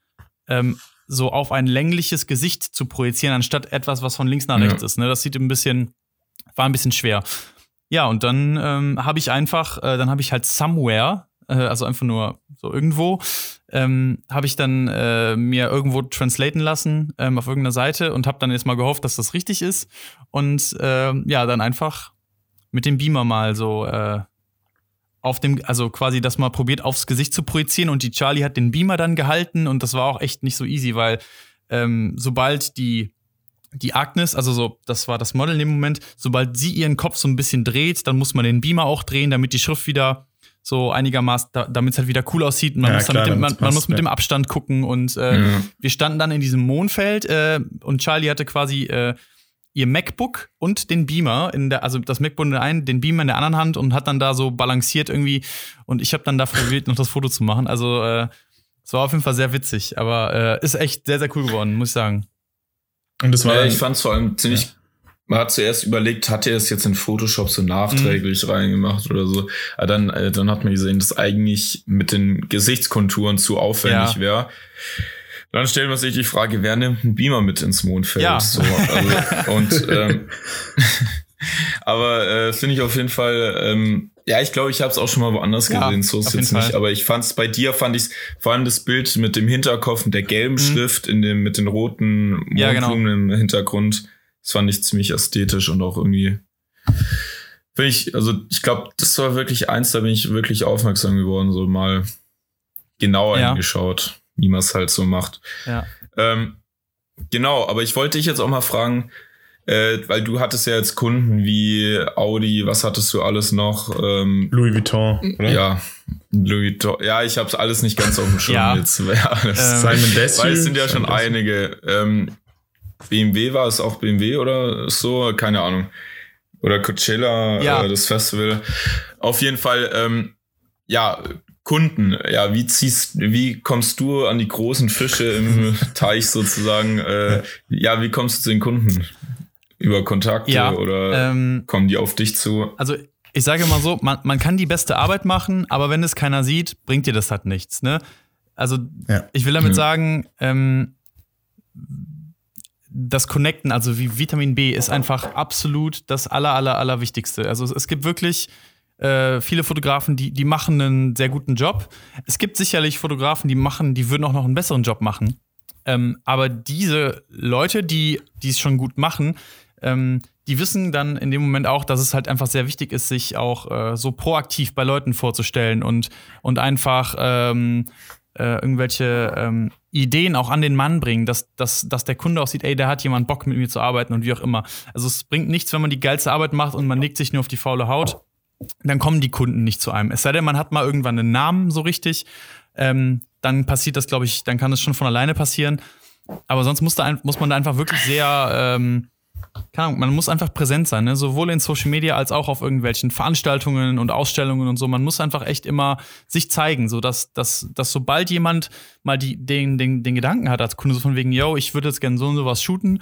Speaker 4: ähm, so auf ein längliches Gesicht zu projizieren, anstatt etwas, was von links nach
Speaker 1: Ja.
Speaker 4: rechts ist. Ne? Das sieht ein bisschen, war ein bisschen schwer. Ja, und dann ähm, habe ich einfach, äh, dann habe ich halt somewhere, äh, also einfach nur so irgendwo, ähm, habe ich dann äh, mir irgendwo translaten lassen ähm, auf irgendeiner Seite und habe dann jetzt mal gehofft, dass das richtig ist. Und ähm, ja, dann einfach mit dem Beamer mal so äh, auf dem, also quasi das mal probiert aufs Gesicht zu projizieren und die Charlie hat den Beamer dann gehalten und das war auch echt nicht so easy, weil ähm, sobald die die Agnes, also so, das war das Model in dem Moment, sobald sie ihren Kopf so ein bisschen dreht, dann muss man den Beamer auch drehen, damit die Schrift wieder so einigermaßen, da, damit es halt wieder cool aussieht. Und man,
Speaker 2: Ja,
Speaker 4: muss,
Speaker 2: klar,
Speaker 4: mit dem, man,
Speaker 2: damit's
Speaker 4: man
Speaker 2: passt,
Speaker 4: muss mit
Speaker 2: ja.
Speaker 4: dem Abstand gucken und äh,
Speaker 1: Ja.
Speaker 4: wir standen dann in diesem Mondfeld äh, und Charlie hatte quasi äh, ihr MacBook und den Beamer in der, also das MacBook in der einen, den Beamer in der anderen Hand und hat dann da so balanciert irgendwie und ich habe dann da probiert, noch das Foto zu machen. Also äh, es war auf jeden Fall sehr witzig, aber äh, ist echt sehr, sehr cool geworden, muss ich sagen.
Speaker 2: Und das war
Speaker 1: ich fand es vor allem ziemlich. Man hat zuerst überlegt, hat er es jetzt in Photoshop so nachträglich reingemacht oder so. Aber dann, äh, dann hat man gesehen, dass eigentlich mit den Gesichtskonturen zu aufwendig
Speaker 4: Ja.
Speaker 1: wäre. Dann stellt man sich die Frage, wer nimmt einen Beamer mit ins Mondfeld?
Speaker 4: Ja.
Speaker 1: So, also, und ähm, aber äh, finde ich auf jeden Fall ähm, Ja, ich glaube, ich habe es auch schon mal woanders
Speaker 4: Ja,
Speaker 1: gesehen, so ist jetzt nicht.
Speaker 4: Fall.
Speaker 1: Aber ich fand es bei dir, fand ich vor allem das Bild mit dem Hinterkopf und der gelben Schrift in dem, mit den roten
Speaker 4: Mhm. Ja, genau.
Speaker 1: Mondblumen im Hintergrund. Das fand ich ziemlich ästhetisch und auch irgendwie. Finde ich, also ich glaube, das war wirklich eins, da bin ich wirklich aufmerksam geworden, so mal genauer
Speaker 4: Ja.
Speaker 1: hingeschaut, wie man es halt so macht.
Speaker 4: Ja.
Speaker 1: Ähm, genau, aber ich wollte dich jetzt auch mal fragen, äh, weil du hattest ja jetzt Kunden wie Audi, was hattest du alles noch? Ähm,
Speaker 2: Louis Vuitton, oder?
Speaker 1: ja, Louis Vuitton. Ja, ich habe es alles nicht ganz auf dem Schirm
Speaker 4: Ja.
Speaker 1: jetzt. Ja, das,
Speaker 4: Ähm,
Speaker 2: Simon Desue.
Speaker 1: weil es sind ja schon einige. Ähm, BMW war es auch BMW oder so? Keine Ahnung. Oder Coachella,
Speaker 4: Ja.
Speaker 1: äh, das Festival. Auf jeden Fall, ähm, ja, Kunden. Ja, wie ziehst, wie kommst du an die großen Fische im Teich sozusagen? Äh, ja, wie kommst du zu den Kunden? Über Kontakte
Speaker 4: Ja,
Speaker 1: oder
Speaker 4: Ähm,
Speaker 1: kommen die auf dich zu?
Speaker 4: also ich sage immer so, man, man kann die beste Arbeit machen, aber wenn es keiner sieht, bringt dir das halt nichts. Ne? Also
Speaker 2: Ja.
Speaker 4: ich will damit
Speaker 1: Ja.
Speaker 4: sagen, ähm, das Connecten, also wie Vitamin B, ist einfach absolut das aller, aller, aller Wichtigste. Also es, es gibt wirklich äh, viele Fotografen, die, die machen einen sehr guten Job. Es gibt sicherlich Fotografen, die machen, die würden auch noch einen besseren Job machen. Ähm, aber diese Leute, die die es schon gut machen, ähm, die wissen dann in dem Moment auch, dass es halt einfach sehr wichtig ist, sich auch äh, so proaktiv bei Leuten vorzustellen und, und einfach ähm, äh, irgendwelche ähm, Ideen auch an den Mann bringen, dass, dass, dass der Kunde auch sieht, ey, der hat jemand Bock mit mir zu arbeiten und wie auch immer. Also es bringt nichts, wenn man die geilste Arbeit macht und man legt sich nur auf die faule Haut, dann kommen die Kunden nicht zu einem. Es sei denn, man hat mal irgendwann einen Namen so richtig, ähm, dann passiert das, glaube ich, dann kann es schon von alleine passieren. Aber sonst muss, da, muss man da einfach wirklich sehr, ähm, keine Ahnung, man muss einfach präsent sein, ne? sowohl in Social Media als auch auf irgendwelchen Veranstaltungen und Ausstellungen und so. Man muss einfach echt immer sich zeigen, so dass, dass, dass sobald jemand mal die, den, den, den Gedanken hat als Kunde, so von wegen, yo, ich würde jetzt gerne so und sowas shooten,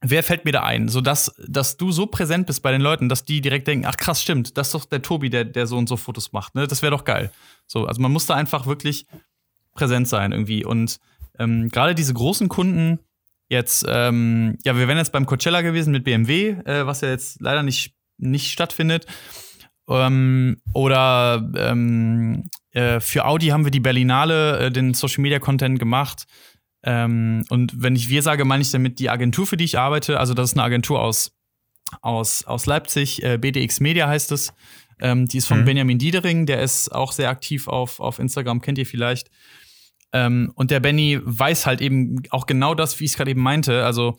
Speaker 4: wer fällt mir da ein? So dass, dass du so präsent bist bei den Leuten, dass die direkt denken, ach krass, stimmt, das ist doch der Tobi, der, der so und so Fotos macht, ne? Das wäre doch geil. So, also man muss da einfach wirklich präsent sein irgendwie. Und ähm, gerade diese großen Kunden, jetzt, ähm, ja, wir wären jetzt beim Coachella gewesen mit BMW, äh, was ja jetzt leider nicht, nicht stattfindet. Ähm, oder ähm, äh, für Audi haben wir die Berlinale, äh, den Social Media Content gemacht. Ähm, und wenn ich wir sage, meine ich damit die Agentur, für die ich arbeite. Also, das ist eine Agentur aus, aus, aus Leipzig, äh, BDX Media heißt es. Ähm, die ist von
Speaker 2: Mhm.
Speaker 4: Benjamin Diedering, der ist auch sehr aktiv auf, auf Instagram, kennt ihr vielleicht. Ähm, und der Benny weiß halt eben auch genau das, wie ich es gerade eben meinte. Also,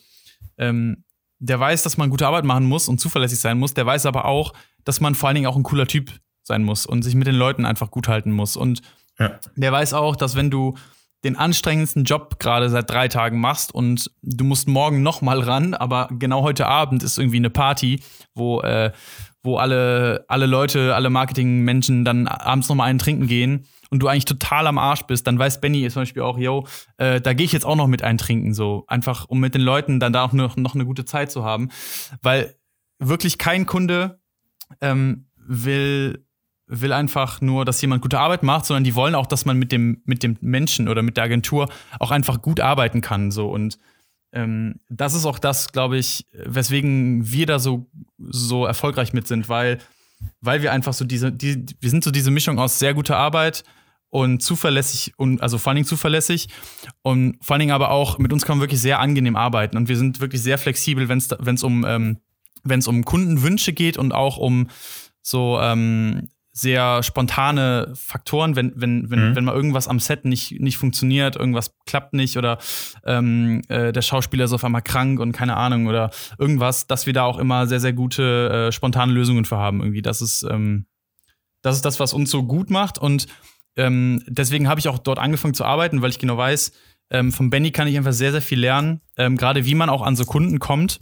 Speaker 4: ähm, der weiß, dass man gute Arbeit machen muss und zuverlässig sein muss. Der weiß aber auch, dass man vor allen Dingen auch ein cooler Typ sein muss und sich mit den Leuten einfach gut halten muss. Und
Speaker 2: Ja.
Speaker 4: der weiß auch, dass wenn du den anstrengendsten Job gerade seit drei Tagen machst und du musst morgen noch mal ran, aber genau heute Abend ist irgendwie eine Party, wo, äh, wo alle, alle Leute, alle Marketingmenschen dann abends noch mal einen trinken gehen und du eigentlich total am Arsch bist, dann weiß Benny zum Beispiel auch, yo, äh, da gehe ich jetzt auch noch mit einen trinken, so einfach, um mit den Leuten dann da auch noch, noch eine gute Zeit zu haben, weil wirklich kein Kunde ähm, will will einfach nur, dass jemand gute Arbeit macht, sondern die wollen auch, dass man mit dem, mit dem Menschen oder mit der Agentur auch einfach gut arbeiten kann. So. Und ähm, das ist auch das, glaube ich, weswegen wir da so, so erfolgreich mit sind, weil, weil wir einfach so diese, die, wir sind so diese Mischung aus sehr guter Arbeit und zuverlässig und also vor allen Dingen zuverlässig und vor allen Dingen aber auch mit uns kann man wirklich sehr angenehm arbeiten und wir sind wirklich sehr flexibel, wenn es um ähm, wenn es um Kundenwünsche geht und auch um so ähm, sehr spontane Faktoren, wenn, wenn, wenn,
Speaker 2: Mhm.
Speaker 4: wenn mal irgendwas am Set nicht, nicht funktioniert, irgendwas klappt nicht oder ähm, äh, der Schauspieler ist auf einmal krank und keine Ahnung oder irgendwas, dass wir da auch immer sehr, sehr gute äh, spontane Lösungen für haben irgendwie. Das ist, ähm, das ist das, was uns so gut macht und ähm, deswegen habe ich auch dort angefangen zu arbeiten, weil ich genau weiß, ähm, von Benny kann ich einfach sehr, sehr viel lernen, ähm, gerade wie man auch an so Kunden kommt.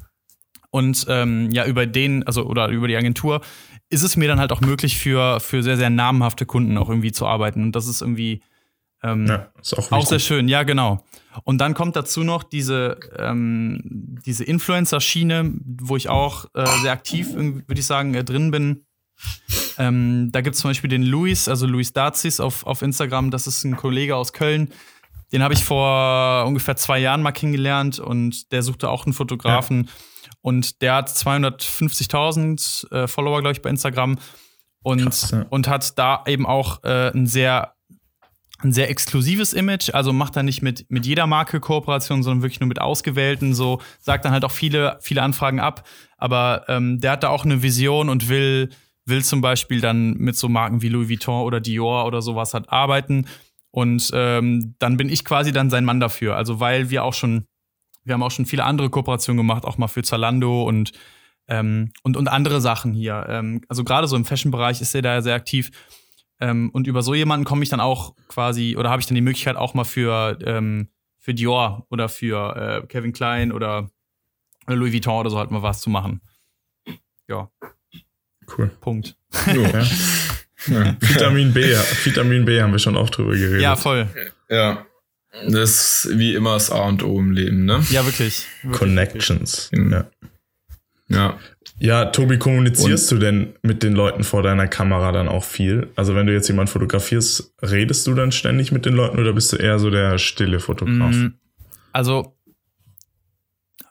Speaker 4: Und ähm, ja, über den, also oder über die Agentur, ist es mir dann halt auch möglich, für, für sehr, sehr namhafte Kunden auch irgendwie zu arbeiten. Und das ist irgendwie ähm,
Speaker 2: Ja, ist auch,
Speaker 4: auch sehr schön, ja, genau. Und dann kommt dazu noch diese, ähm, diese Influencer-Schiene, wo ich auch äh, sehr aktiv, würde ich sagen, äh, drin bin. Ähm, da gibt es zum Beispiel den Luis, also Luis Dazis auf, auf Instagram. Das ist ein Kollege aus Köln. Den habe ich vor ungefähr zwei Jahren mal kennengelernt und der suchte auch einen Fotografen. Und der hat 250.000 äh, Follower, glaube ich, bei Instagram. und,
Speaker 2: Krass, ja.
Speaker 4: und hat da eben auch äh, ein sehr ein sehr exklusives Image, also macht er nicht mit, mit jeder Marke Kooperation, sondern wirklich nur mit ausgewählten, so sagt dann halt auch viele, viele Anfragen ab. Aber ähm, der hat da auch eine Vision und will, will zum Beispiel dann mit so Marken wie Louis Vuitton oder Dior oder sowas halt arbeiten. Und ähm, dann bin ich quasi dann sein Mann dafür. Also weil wir auch schon, wir haben auch schon viele andere Kooperationen gemacht, auch mal für Zalando und, ähm, und, und andere Sachen hier. Ähm, also gerade so im Fashion-Bereich ist er da sehr aktiv. Ähm, und über so jemanden komme ich dann auch quasi, oder habe ich dann die Möglichkeit auch mal für, ähm, für Dior oder für äh, Kevin Klein oder Louis Vuitton oder so halt mal was zu machen. Ja,
Speaker 2: Cool.
Speaker 4: Punkt.
Speaker 2: Ja.
Speaker 1: Ja.
Speaker 2: Vitamin B, Vitamin B haben wir schon auch drüber geredet.
Speaker 4: Ja, voll.
Speaker 1: ja. Das ist wie immer das A und O im Leben, ne?
Speaker 4: Ja, wirklich. wirklich
Speaker 2: Connections.
Speaker 1: Mhm.
Speaker 2: Ja.
Speaker 1: Ja.
Speaker 2: ja, Tobi, kommunizierst du denn mit den Leuten vor deiner Kamera dann auch viel? Also wenn du jetzt jemanden fotografierst, redest du dann ständig mit den Leuten oder bist du eher so der stille Fotograf?
Speaker 4: Mm, Also,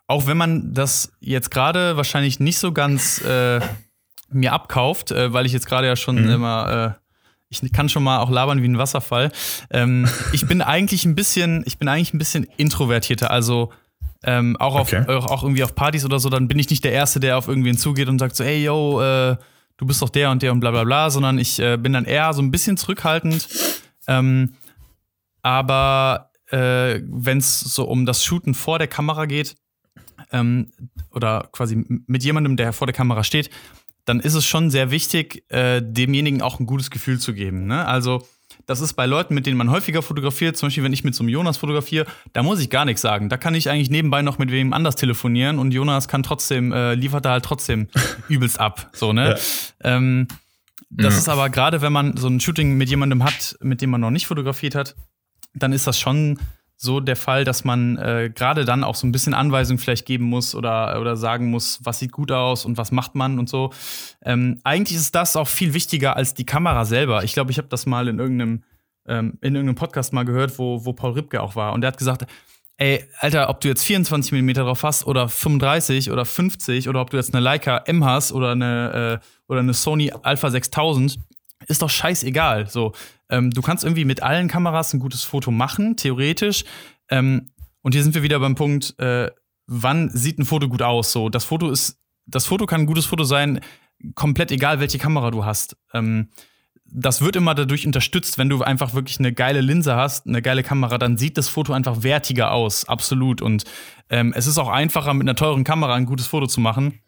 Speaker 4: auch wenn man das jetzt gerade wahrscheinlich nicht so ganz äh, mir abkauft, äh, weil ich jetzt gerade ja schon
Speaker 2: Mhm.
Speaker 4: immer, äh, ich kann schon mal auch labern wie ein Wasserfall. Ähm, ich bin eigentlich ein bisschen, ich bin eigentlich ein bisschen introvertierter. Also ähm, auch, auf,
Speaker 2: Okay.
Speaker 4: auch, irgendwie auf Partys oder so, dann bin ich nicht der Erste, der auf irgendwen zugeht und sagt so, ey, yo, äh, du bist doch der und der und bla bla bla, sondern ich äh, bin dann eher so ein bisschen zurückhaltend. Ähm, aber äh, wenn es so um das Shooten vor der Kamera geht, ähm, oder quasi mit jemandem, der vor der Kamera steht, dann ist es schon sehr wichtig, äh, demjenigen auch ein gutes Gefühl zu geben. Ne? Also, das ist bei Leuten, mit denen man häufiger fotografiert, zum Beispiel, wenn ich mit so einem Jonas fotografiere, da muss ich gar nichts sagen. Da kann ich eigentlich nebenbei noch mit wem anders telefonieren und Jonas kann trotzdem, äh, liefert da halt trotzdem übelst ab. So, ne? Ähm, das
Speaker 1: Ja.
Speaker 4: ist aber gerade, wenn man so ein Shooting mit jemandem hat, mit dem man noch nicht fotografiert hat, dann ist das schon so der Fall, dass man äh, gerade dann auch so ein bisschen Anweisung vielleicht geben muss oder, oder sagen muss, was sieht gut aus und was macht man und so. Ähm, eigentlich ist das auch viel wichtiger als die Kamera selber. Ich glaube, ich habe das mal in irgendeinem, ähm, in irgendeinem Podcast mal gehört, wo, wo Paul Ripke auch war. Und der hat gesagt, ey, Alter, ob du jetzt 24 mm drauf hast oder 35 oder 50 oder ob du jetzt eine Leica M hast oder eine, äh, oder eine Sony Alpha 6000, ist doch scheißegal. So, ähm, du kannst irgendwie mit allen Kameras ein gutes Foto machen, theoretisch. Ähm, und hier sind wir wieder beim Punkt, äh, wann sieht ein Foto gut aus? So, das Foto ist, das Foto kann ein gutes Foto sein, komplett egal, welche Kamera du hast. Ähm, das wird immer dadurch unterstützt, wenn du einfach wirklich eine geile Linse hast, eine geile Kamera, dann sieht das Foto einfach wertiger aus, absolut. Und ähm, es ist auch einfacher, mit einer teuren Kamera ein gutes Foto zu machen,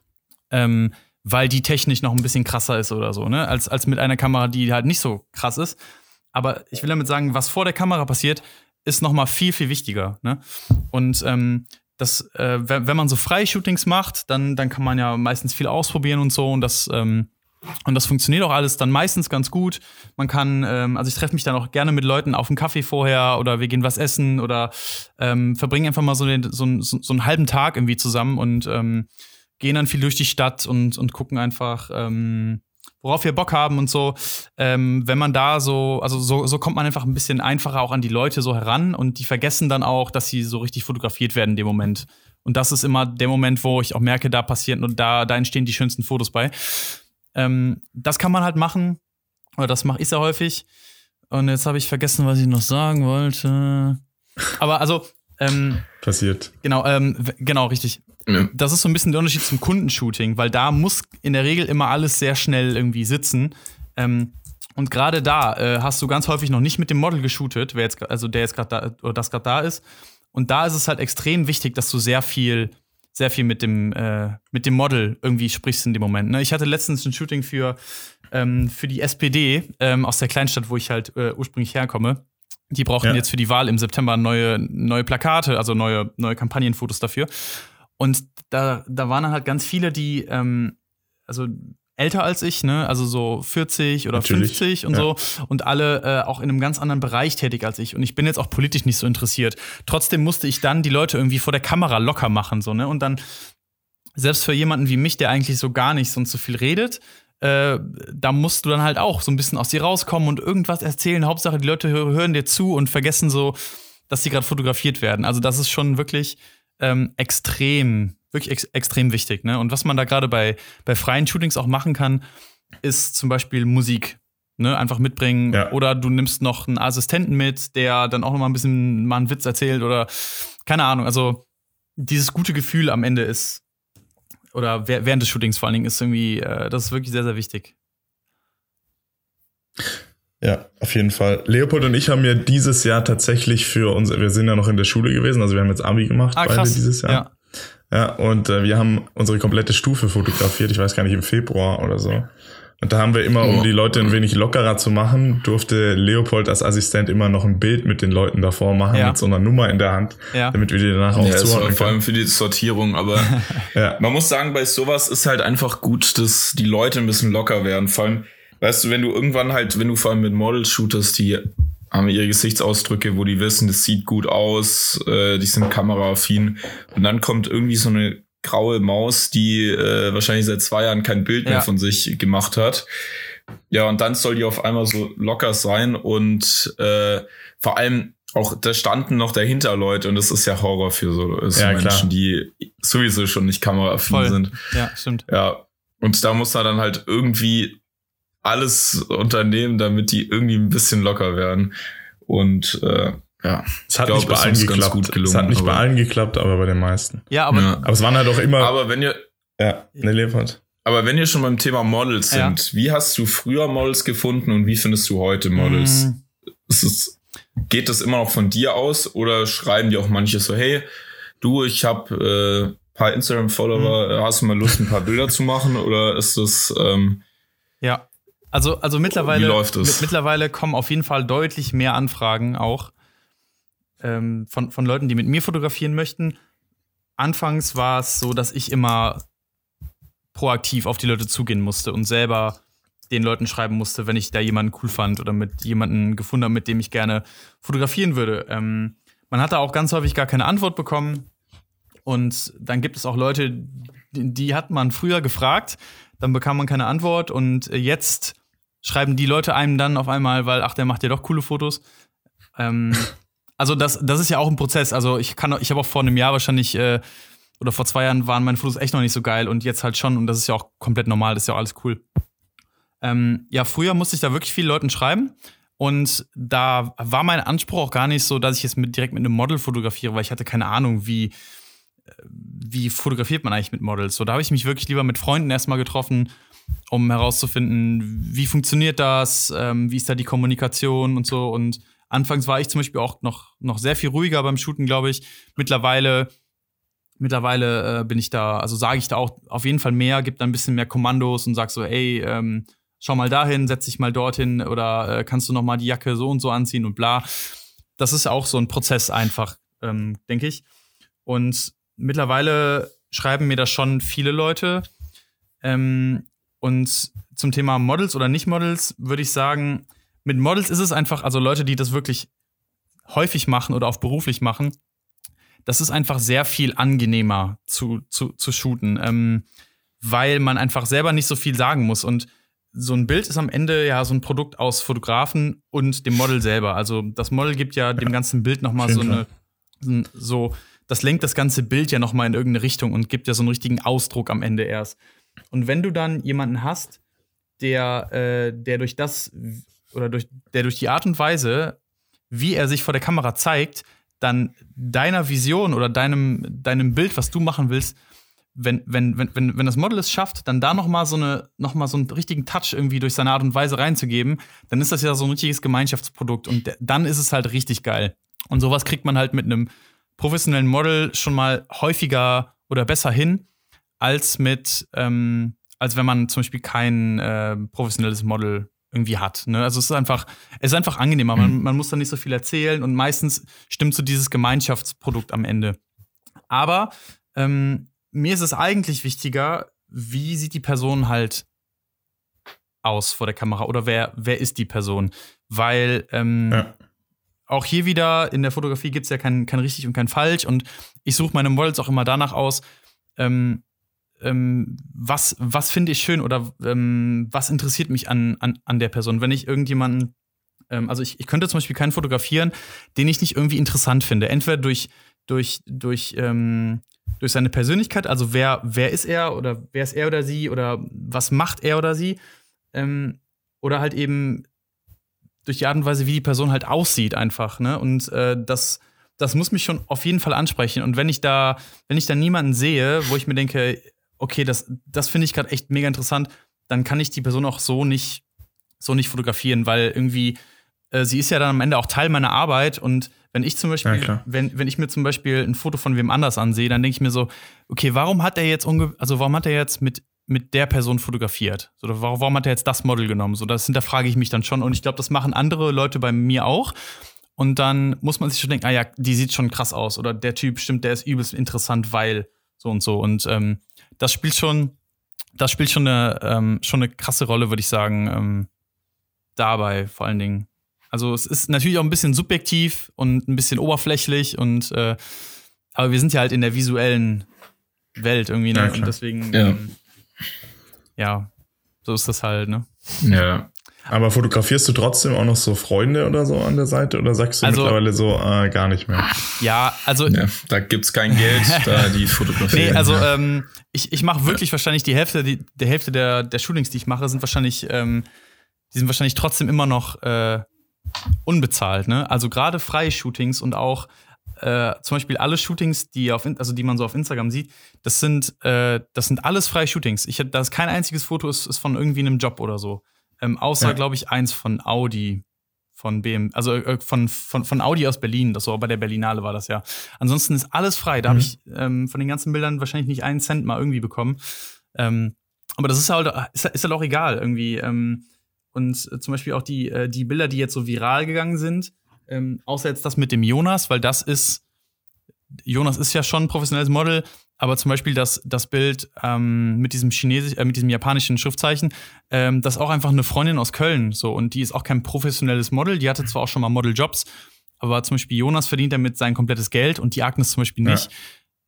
Speaker 4: ähm, weil die technisch noch ein bisschen krasser ist oder so, ne? Als, als mit einer Kamera, die halt nicht so krass ist. Aber ich will damit sagen, was vor der Kamera passiert, ist noch mal viel, viel wichtiger. Ne? Und ähm, das, äh, wenn, wenn man so Freishootings macht, dann, dann kann man ja meistens viel ausprobieren und so. Und das, ähm, und das funktioniert auch alles dann meistens ganz gut. Man kann, ähm, also ich treffe mich dann auch gerne mit Leuten auf einen Kaffee vorher oder wir gehen was essen oder ähm, verbringen einfach mal so, den, so, einen- so, so einen halben Tag irgendwie zusammen und ähm, gehen dann viel durch die Stadt und, und gucken einfach, ähm, worauf wir Bock haben und so. Ähm, wenn man da so, also so, so kommt man einfach ein bisschen einfacher auch an die Leute so heran und die vergessen dann auch, dass sie so richtig fotografiert werden in dem Moment. Und das ist immer der Moment, wo ich auch merke, da passieren und da, da entstehen die schönsten Fotos bei. Ähm, das kann man halt machen, oder das mache ich sehr häufig. Und jetzt habe ich vergessen, was ich noch sagen wollte. Aber also, ähm,
Speaker 2: Passiert.
Speaker 4: genau, ähm, genau, richtig.
Speaker 1: Ja.
Speaker 4: Das ist so ein bisschen der Unterschied zum Kundenshooting, weil da muss in der Regel immer alles sehr schnell irgendwie sitzen. Ähm, und gerade da äh, hast du ganz häufig noch nicht mit dem Model geshootet, wer jetzt, also der jetzt gerade da oder das gerade da ist. Und da ist es halt extrem wichtig, dass du sehr viel, sehr viel mit dem, äh, mit dem Model irgendwie sprichst in dem Moment. Ne? Ich hatte letztens ein Shooting für, ähm, für die SPD ähm, aus der Kleinstadt, wo ich halt äh, ursprünglich herkomme. Die brauchten
Speaker 2: Ja.
Speaker 4: jetzt für die Wahl im September neue, neue Plakate, also neue, neue Kampagnenfotos dafür. Und da, da waren dann halt ganz viele, die, ähm, also älter als ich, ne, also so 40 oder
Speaker 2: Natürlich,
Speaker 4: 50 und
Speaker 2: ja.
Speaker 4: so und alle äh, auch in einem ganz anderen Bereich tätig als ich. Und ich bin jetzt auch politisch nicht so interessiert. Trotzdem musste ich dann die Leute irgendwie vor der Kamera locker machen, so, ne? Und dann, selbst für jemanden wie mich, der eigentlich so gar nicht sonst so viel redet, äh, da musst du dann halt auch so ein bisschen aus dir rauskommen und irgendwas erzählen. Hauptsache, die Leute hö- hören dir zu und vergessen so, dass sie gerade fotografiert werden. Also, das ist schon wirklich ähm, extrem, wirklich ex extrem wichtig. Ne? Und was man da gerade bei, bei freien Shootings auch machen kann, ist zum Beispiel Musik. Ne, einfach mitbringen.
Speaker 2: Ja.
Speaker 4: Oder du nimmst noch einen Assistenten mit, der dann auch noch mal ein bisschen mal einen Witz erzählt oder keine Ahnung. Also dieses gute Gefühl am Ende ist, oder während des Shootings vor allen Dingen, ist irgendwie, äh, das ist wirklich sehr, sehr wichtig.
Speaker 2: Ja, auf jeden Fall. Leopold und ich haben ja dieses Jahr tatsächlich für uns, wir sind ja noch in der Schule gewesen, also wir haben jetzt Abi gemacht,
Speaker 4: Ah,
Speaker 2: beide
Speaker 4: krass.
Speaker 2: dieses Jahr.
Speaker 4: Ja.
Speaker 2: Ja, und äh, wir haben unsere komplette Stufe fotografiert, ich weiß gar nicht, im Februar oder so. Und da haben wir immer, um die Leute ein wenig lockerer zu machen, durfte Leopold als Assistent immer noch ein Bild mit den Leuten davor machen,
Speaker 4: Ja.
Speaker 2: mit so einer Nummer in der Hand,
Speaker 4: Ja.
Speaker 2: damit wir die danach auch
Speaker 1: Ja,
Speaker 2: zuordnen
Speaker 1: vor allem
Speaker 2: können.
Speaker 1: für die Sortierung, aber
Speaker 2: Ja.
Speaker 1: man muss sagen, bei sowas ist halt einfach gut, dass die Leute ein bisschen locker werden. Vor allem, weißt du, wenn du irgendwann halt, wenn du vor allem mit Models shootest, die haben ihre Gesichtsausdrücke, wo die wissen, das sieht gut aus, äh, die sind kameraaffin und dann kommt irgendwie so eine graue Maus, die äh, wahrscheinlich seit zwei Jahren kein Bild
Speaker 4: Ja.
Speaker 1: mehr von sich gemacht hat. Ja, und dann soll die auf einmal so locker sein und äh, vor allem auch, da standen noch dahinter Leute und das ist ja Horror für so, so
Speaker 2: Ja,
Speaker 1: Menschen,
Speaker 2: klar.
Speaker 1: die sowieso schon nicht kameraaffin
Speaker 4: Voll.
Speaker 1: sind.
Speaker 4: Ja, stimmt.
Speaker 1: Ja, und da muss er dann halt irgendwie alles unternehmen, damit die irgendwie ein bisschen locker werden. Und äh, ja,
Speaker 2: Es hat
Speaker 1: glaub,
Speaker 2: nicht bei allen geklappt.
Speaker 1: gut gelungen,
Speaker 2: es hat nicht bei
Speaker 1: aber-
Speaker 2: allen geklappt, aber bei den meisten.
Speaker 4: Ja, aber
Speaker 1: ja.
Speaker 2: Aber es waren halt auch immer.
Speaker 1: Aber wenn ihr,
Speaker 2: ja, ne, Leopold.
Speaker 1: aber wenn ihr schon beim Thema Models
Speaker 4: Ja.
Speaker 1: sind, wie hast du früher Models gefunden und wie findest du heute Models? Ist es, geht das immer noch von dir aus oder schreiben die auch manche so, hey, du, ich habe äh, paar Instagram-Follower,
Speaker 4: Mhm.
Speaker 1: hast du mal Lust, ein paar Bilder zu machen? Oder ist das, ähm,
Speaker 4: Ja. Also, also mittlerweile, mit- mittlerweile kommen auf jeden Fall deutlich mehr Anfragen auch ähm, von, von Leuten, die mit mir fotografieren möchten. Anfangs war es so, dass ich immer proaktiv auf die Leute zugehen musste und selber den Leuten schreiben musste, wenn ich da jemanden cool fand oder mit jemanden gefunden habe, mit dem ich gerne fotografieren würde. Ähm, man hat da auch ganz häufig gar keine Antwort bekommen. Und dann gibt es auch Leute, die, die hat man früher gefragt, dann bekam man keine Antwort und äh, jetzt schreiben die Leute einem dann auf einmal, weil, ach, der macht ja doch coole Fotos. Ähm, also das, das ist ja auch ein Prozess. Also ich kann, ich habe auch vor einem Jahr wahrscheinlich äh, oder vor zwei Jahren waren meine Fotos echt noch nicht so geil und jetzt halt schon und das ist ja auch komplett normal, das ist ja auch alles cool. Ähm, ja, früher musste ich da wirklich vielen Leuten schreiben und da war mein Anspruch auch gar nicht so, dass ich jetzt mit, direkt mit einem Model fotografiere, weil ich hatte keine Ahnung, wie, äh, wie fotografiert man eigentlich mit Models. So, da habe ich mich wirklich lieber mit Freunden erstmal getroffen, um herauszufinden, wie funktioniert das, ähm, wie ist da die Kommunikation und so. Und anfangs war ich zum Beispiel auch noch, noch sehr viel ruhiger beim Shooten, glaube ich. Mittlerweile, mittlerweile äh, bin ich da, also sage ich da auch auf jeden Fall mehr, gebe da ein bisschen mehr Kommandos und sag so, ey, ähm, schau mal dahin, setz dich mal dorthin oder äh, kannst du noch mal die Jacke so und so anziehen und bla. Das ist auch so ein Prozess einfach, ähm, denke ich. Und mittlerweile schreiben mir das schon viele Leute. Ähm, und zum Thema Models oder nicht Models würde ich sagen, mit Models ist es einfach, also Leute, die das wirklich häufig machen oder auch beruflich machen, das ist einfach sehr viel angenehmer zu, zu, zu shooten, ähm, weil man einfach selber nicht so viel sagen muss. Und so ein Bild ist am Ende ja so ein Produkt aus Fotografen und dem Model selber. Also das Model gibt ja dem ganzen Bild noch mal
Speaker 2: auf
Speaker 4: so eine, so, das lenkt das ganze Bild ja noch mal in irgendeine Richtung und gibt ja so einen richtigen Ausdruck am Ende erst. Und wenn du dann jemanden hast, der, äh, der durch das oder durch, der durch die Art und Weise, wie er sich vor der Kamera zeigt, dann deiner Vision oder deinem, deinem Bild, was du machen willst, wenn, wenn, wenn, wenn, wenn das Model es schafft, dann da noch mal so eine, noch so einen richtigen Touch irgendwie durch seine Art und Weise reinzugeben, dann ist das ja so ein richtiges Gemeinschaftsprodukt und dann ist es halt richtig geil. Und sowas kriegt man halt mit einem professionellen Model schon mal häufiger oder besser hin, als mit, ähm, als wenn man zum Beispiel kein äh, professionelles Model irgendwie hat. Ne? Also es ist einfach, es ist einfach angenehmer. Man, man muss da nicht so viel erzählen und meistens stimmt so dieses Gemeinschaftsprodukt am Ende. Aber ähm, mir ist es eigentlich wichtiger, wie sieht die Person halt aus vor der Kamera oder wer, wer ist die Person? Weil ähm,
Speaker 2: Ja.
Speaker 4: auch hier wieder in der Fotografie gibt es ja kein, kein richtig und kein falsch und ich suche meine Models auch immer danach aus, ähm, ähm, was, was finde ich schön oder ähm, was interessiert mich an, an, an der Person. Wenn ich irgendjemanden, ähm, also ich, ich könnte zum Beispiel keinen fotografieren, den ich nicht irgendwie interessant finde. Entweder durch, durch, durch, ähm, durch seine Persönlichkeit, also wer, wer ist er oder wer ist er oder sie oder was macht er oder sie, Ähm, oder halt eben durch die Art und Weise, wie die Person halt aussieht, einfach. Ne? Und äh, das, das muss mich schon auf jeden Fall ansprechen. Und wenn ich da, wenn ich da niemanden sehe, wo ich mir denke, okay, das, das finde ich gerade echt mega interessant, dann kann ich die Person auch so nicht, so nicht fotografieren, weil irgendwie äh, sie ist ja dann am Ende auch Teil meiner Arbeit und wenn ich zum Beispiel,
Speaker 2: Ja,
Speaker 4: wenn, wenn ich mir zum Beispiel ein Foto von wem anders ansehe, dann denke ich mir so, okay, warum hat er jetzt unge also warum hat er jetzt mit, mit der Person fotografiert? So, Oder warum, warum hat er jetzt das Model genommen? So, das hinterfrage ich mich dann schon und ich glaube, das machen andere Leute bei mir auch. Und dann muss man sich schon denken, ah ja, die sieht schon krass aus oder der Typ stimmt, der ist übelst interessant, weil so und so. Und ähm, das spielt schon, das spielt schon eine, ähm, schon eine krasse Rolle, würde ich sagen, ähm, dabei vor allen Dingen. Also es ist natürlich auch ein bisschen subjektiv und ein bisschen oberflächlich und äh, aber wir sind ja halt in der visuellen Welt irgendwie, ne?
Speaker 2: Ja,
Speaker 4: und deswegen,
Speaker 1: Ja.
Speaker 4: ähm, ja, so ist das halt, ne?
Speaker 1: Ja.
Speaker 2: Aber fotografierst du trotzdem auch noch so Freunde oder so an der Seite oder sagst du
Speaker 4: Also-
Speaker 2: mittlerweile so äh, gar nicht mehr?
Speaker 4: Ja, also
Speaker 1: ja. Da gibt's kein Geld, da die fotografieren.
Speaker 4: Nee, also ähm, ich, ich mache wirklich wahrscheinlich die Hälfte, die, der Hälfte der, der Shootings, die ich mache, sind wahrscheinlich, ähm, die sind wahrscheinlich trotzdem immer noch äh, unbezahlt, ne? Also gerade freie Shootings und auch äh, zum Beispiel alle Shootings, die auf, also die man so auf Instagram sieht, das sind, äh, das sind alles freie Shootings. Ich da ist kein einziges Foto ist, ist von irgendwie einem Job oder so. Ähm, außer,
Speaker 2: Ja.
Speaker 4: glaube ich, eins von Audi, von BM, also äh, von, von, von Audi aus Berlin, das war bei der Berlinale war das ja. Ansonsten ist alles frei. Da habe
Speaker 2: Mhm.
Speaker 4: ich ähm, von den ganzen Bildern wahrscheinlich nicht einen Cent mal irgendwie bekommen. Ähm, aber das ist halt, ist, ist halt auch egal irgendwie. Ähm, und äh, zum Beispiel auch die, äh, die Bilder, die jetzt so viral gegangen sind, ähm, außer jetzt das mit dem Jonas, weil das ist, Jonas ist ja schon ein professionelles Model, aber zum Beispiel das, das Bild ähm, mit diesem chinesisch, äh, mit diesem japanischen Schriftzeichen, ähm, das ist auch einfach eine Freundin aus Köln, so und die ist auch kein professionelles Model, die hatte zwar auch schon mal Modeljobs, aber zum Beispiel Jonas verdient damit sein komplettes Geld und die Agnes zum Beispiel
Speaker 2: Ja.
Speaker 4: nicht.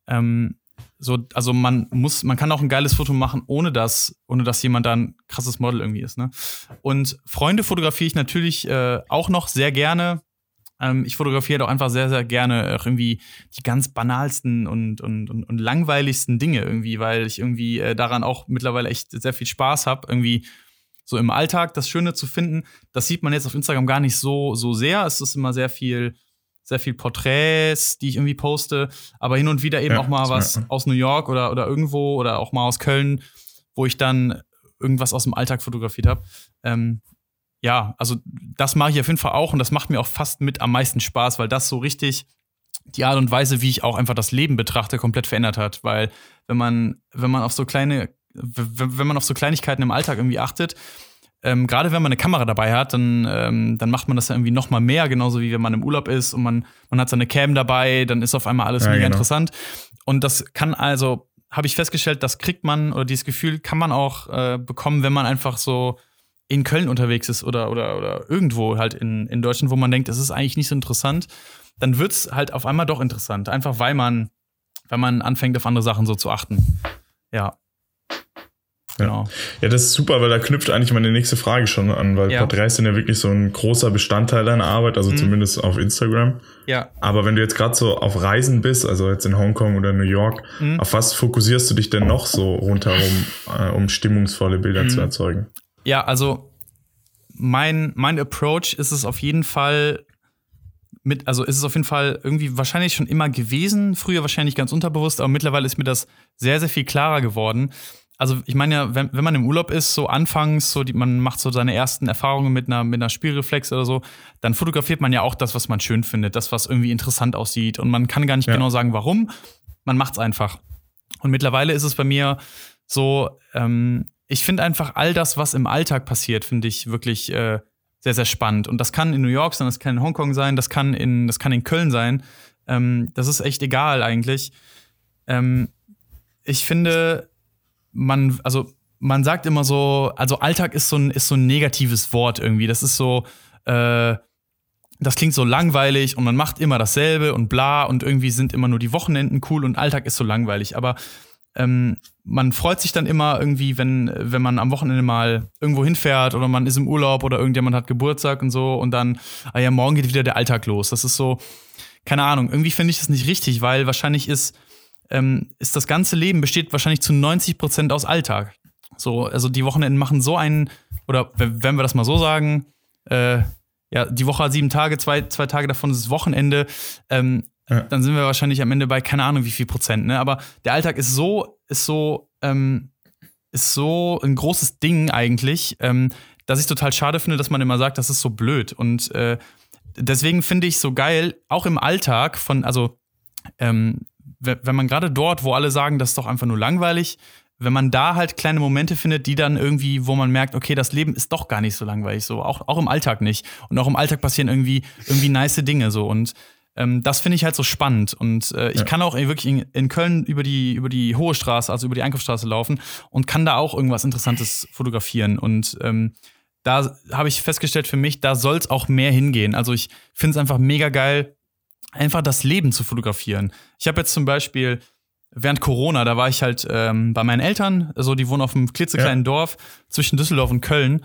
Speaker 4: Ähm, so, also man muss, man kann auch ein geiles Foto machen, ohne dass, ohne dass jemand da ein krasses Model irgendwie ist. Ne? Und Freunde fotografiere ich natürlich äh, auch noch sehr gerne. Ähm, ich fotografiere doch einfach sehr, sehr gerne auch irgendwie die ganz banalsten und, und, und, und langweiligsten Dinge irgendwie, weil ich irgendwie äh, daran auch mittlerweile echt sehr viel Spaß habe, irgendwie so im Alltag das Schöne zu finden. Das sieht man jetzt auf Instagram gar nicht so, so sehr. Es ist immer sehr viel, sehr viel Porträts, die ich irgendwie poste, aber hin und wieder eben
Speaker 2: Ja,
Speaker 4: auch mal was
Speaker 2: man.
Speaker 4: aus New York oder, oder irgendwo oder auch mal aus Köln, wo ich dann irgendwas aus dem Alltag fotografiert habe. Ähm, ja, also das mache ich auf jeden Fall auch und das macht mir auch fast mit am meisten Spaß, weil das so richtig die Art und Weise, wie ich auch einfach das Leben betrachte, komplett verändert hat. Weil wenn man, wenn man auf so kleine, wenn man auf so Kleinigkeiten im Alltag irgendwie achtet, ähm, gerade wenn man eine Kamera dabei hat, dann, ähm, dann macht man das ja irgendwie noch mal mehr, genauso wie wenn man im Urlaub ist und man, man hat seine Cam dabei, dann ist auf einmal alles
Speaker 2: Ja,
Speaker 4: mega
Speaker 2: genau.
Speaker 4: interessant. Und das kann also, habe ich festgestellt, das kriegt man oder dieses Gefühl kann man auch äh, bekommen, wenn man einfach so in Köln unterwegs ist oder, oder, oder irgendwo halt in, in Deutschland, wo man denkt, das ist eigentlich nicht so interessant, dann wird es halt auf einmal doch interessant. Einfach weil man, weil man anfängt, auf andere Sachen so zu achten. Ja. Genau.
Speaker 2: Ja, das ist super, weil da knüpft eigentlich meine nächste Frage schon an, weil
Speaker 4: Ja.
Speaker 2: Porträts sind ja wirklich so ein großer Bestandteil deiner Arbeit, also
Speaker 4: Mhm.
Speaker 2: zumindest auf Instagram.
Speaker 4: Ja.
Speaker 2: Aber wenn du jetzt gerade so auf Reisen bist, also jetzt in Hongkong oder New York,
Speaker 4: Mhm.
Speaker 2: auf was fokussierst du dich denn noch so rundherum, äh, um stimmungsvolle Bilder
Speaker 4: Mhm.
Speaker 2: zu erzeugen?
Speaker 4: Ja, also mein, mein Approach ist es auf jeden Fall mit, also ist es auf jeden Fall irgendwie wahrscheinlich schon immer gewesen, früher wahrscheinlich ganz unterbewusst, aber mittlerweile ist mir das sehr, sehr viel klarer geworden. Also ich meine ja, wenn, wenn man im Urlaub ist, so anfangs, so die, man macht so seine ersten Erfahrungen mit einer, mit einer Spielreflex oder so, dann fotografiert man ja auch das, was man schön findet, das, was irgendwie interessant aussieht. Und man kann gar nicht
Speaker 2: Ja.
Speaker 4: genau sagen, warum. Man macht's einfach. Und mittlerweile ist es bei mir so, ähm, ich finde einfach all das, was im Alltag passiert, finde ich wirklich äh, sehr, sehr spannend. Und das kann in New York sein, das kann in Hongkong sein, das kann in, das kann in Köln sein. Ähm, das ist echt egal eigentlich. Ähm, ich finde, man, also man sagt immer so, also Alltag ist so ein, ist so ein negatives Wort irgendwie. Das ist so, äh, das klingt so langweilig und man macht immer dasselbe und bla und irgendwie sind immer nur die Wochenenden cool und Alltag ist so langweilig. Aber ähm, man freut sich dann immer irgendwie, wenn, wenn man am Wochenende mal irgendwo hinfährt oder man ist im Urlaub oder irgendjemand hat Geburtstag und so und dann, ah ja, morgen geht wieder der Alltag los. Das ist so, keine Ahnung, irgendwie finde ich das nicht richtig, weil wahrscheinlich ist, ähm, ist das ganze Leben besteht wahrscheinlich zu 90 Prozent aus Alltag. So, also die Wochenenden machen so einen, oder wenn wir das mal so sagen, äh, ja, die Woche hat sieben Tage, zwei, zwei Tage davon ist Wochenende. Ähm, ja. Dann sind wir wahrscheinlich am Ende bei keine Ahnung wie viel Prozent. Ne? Aber der Alltag ist so, ist so, ähm, ist so ein großes Ding eigentlich, ähm, dass ich total schade finde, dass man immer sagt, das ist so blöd. Und äh, deswegen finde ich so geil, auch im Alltag von, also ähm, wenn man gerade dort, wo alle sagen, das ist doch einfach nur langweilig, wenn man da halt kleine Momente findet, die dann irgendwie, wo man merkt, okay, das Leben ist doch gar nicht so langweilig, so auch, auch im Alltag nicht. Und auch im Alltag passieren irgendwie, irgendwie nice Dinge so. Und ähm, das finde ich halt so spannend. Und äh, ich ja. kann auch wirklich in, in, Köln über die, über die Hohe Straße, also über die Einkaufsstraße laufen und kann da auch irgendwas Interessantes fotografieren. Und ähm, da habe ich festgestellt für mich, da soll es auch mehr hingehen. Also ich finde es einfach mega geil, einfach das Leben zu fotografieren. Ich habe jetzt zum Beispiel während Corona, da war ich halt ähm, bei meinen Eltern, also die wohnen auf einem klitzekleinen ja. Dorf zwischen Düsseldorf und Köln.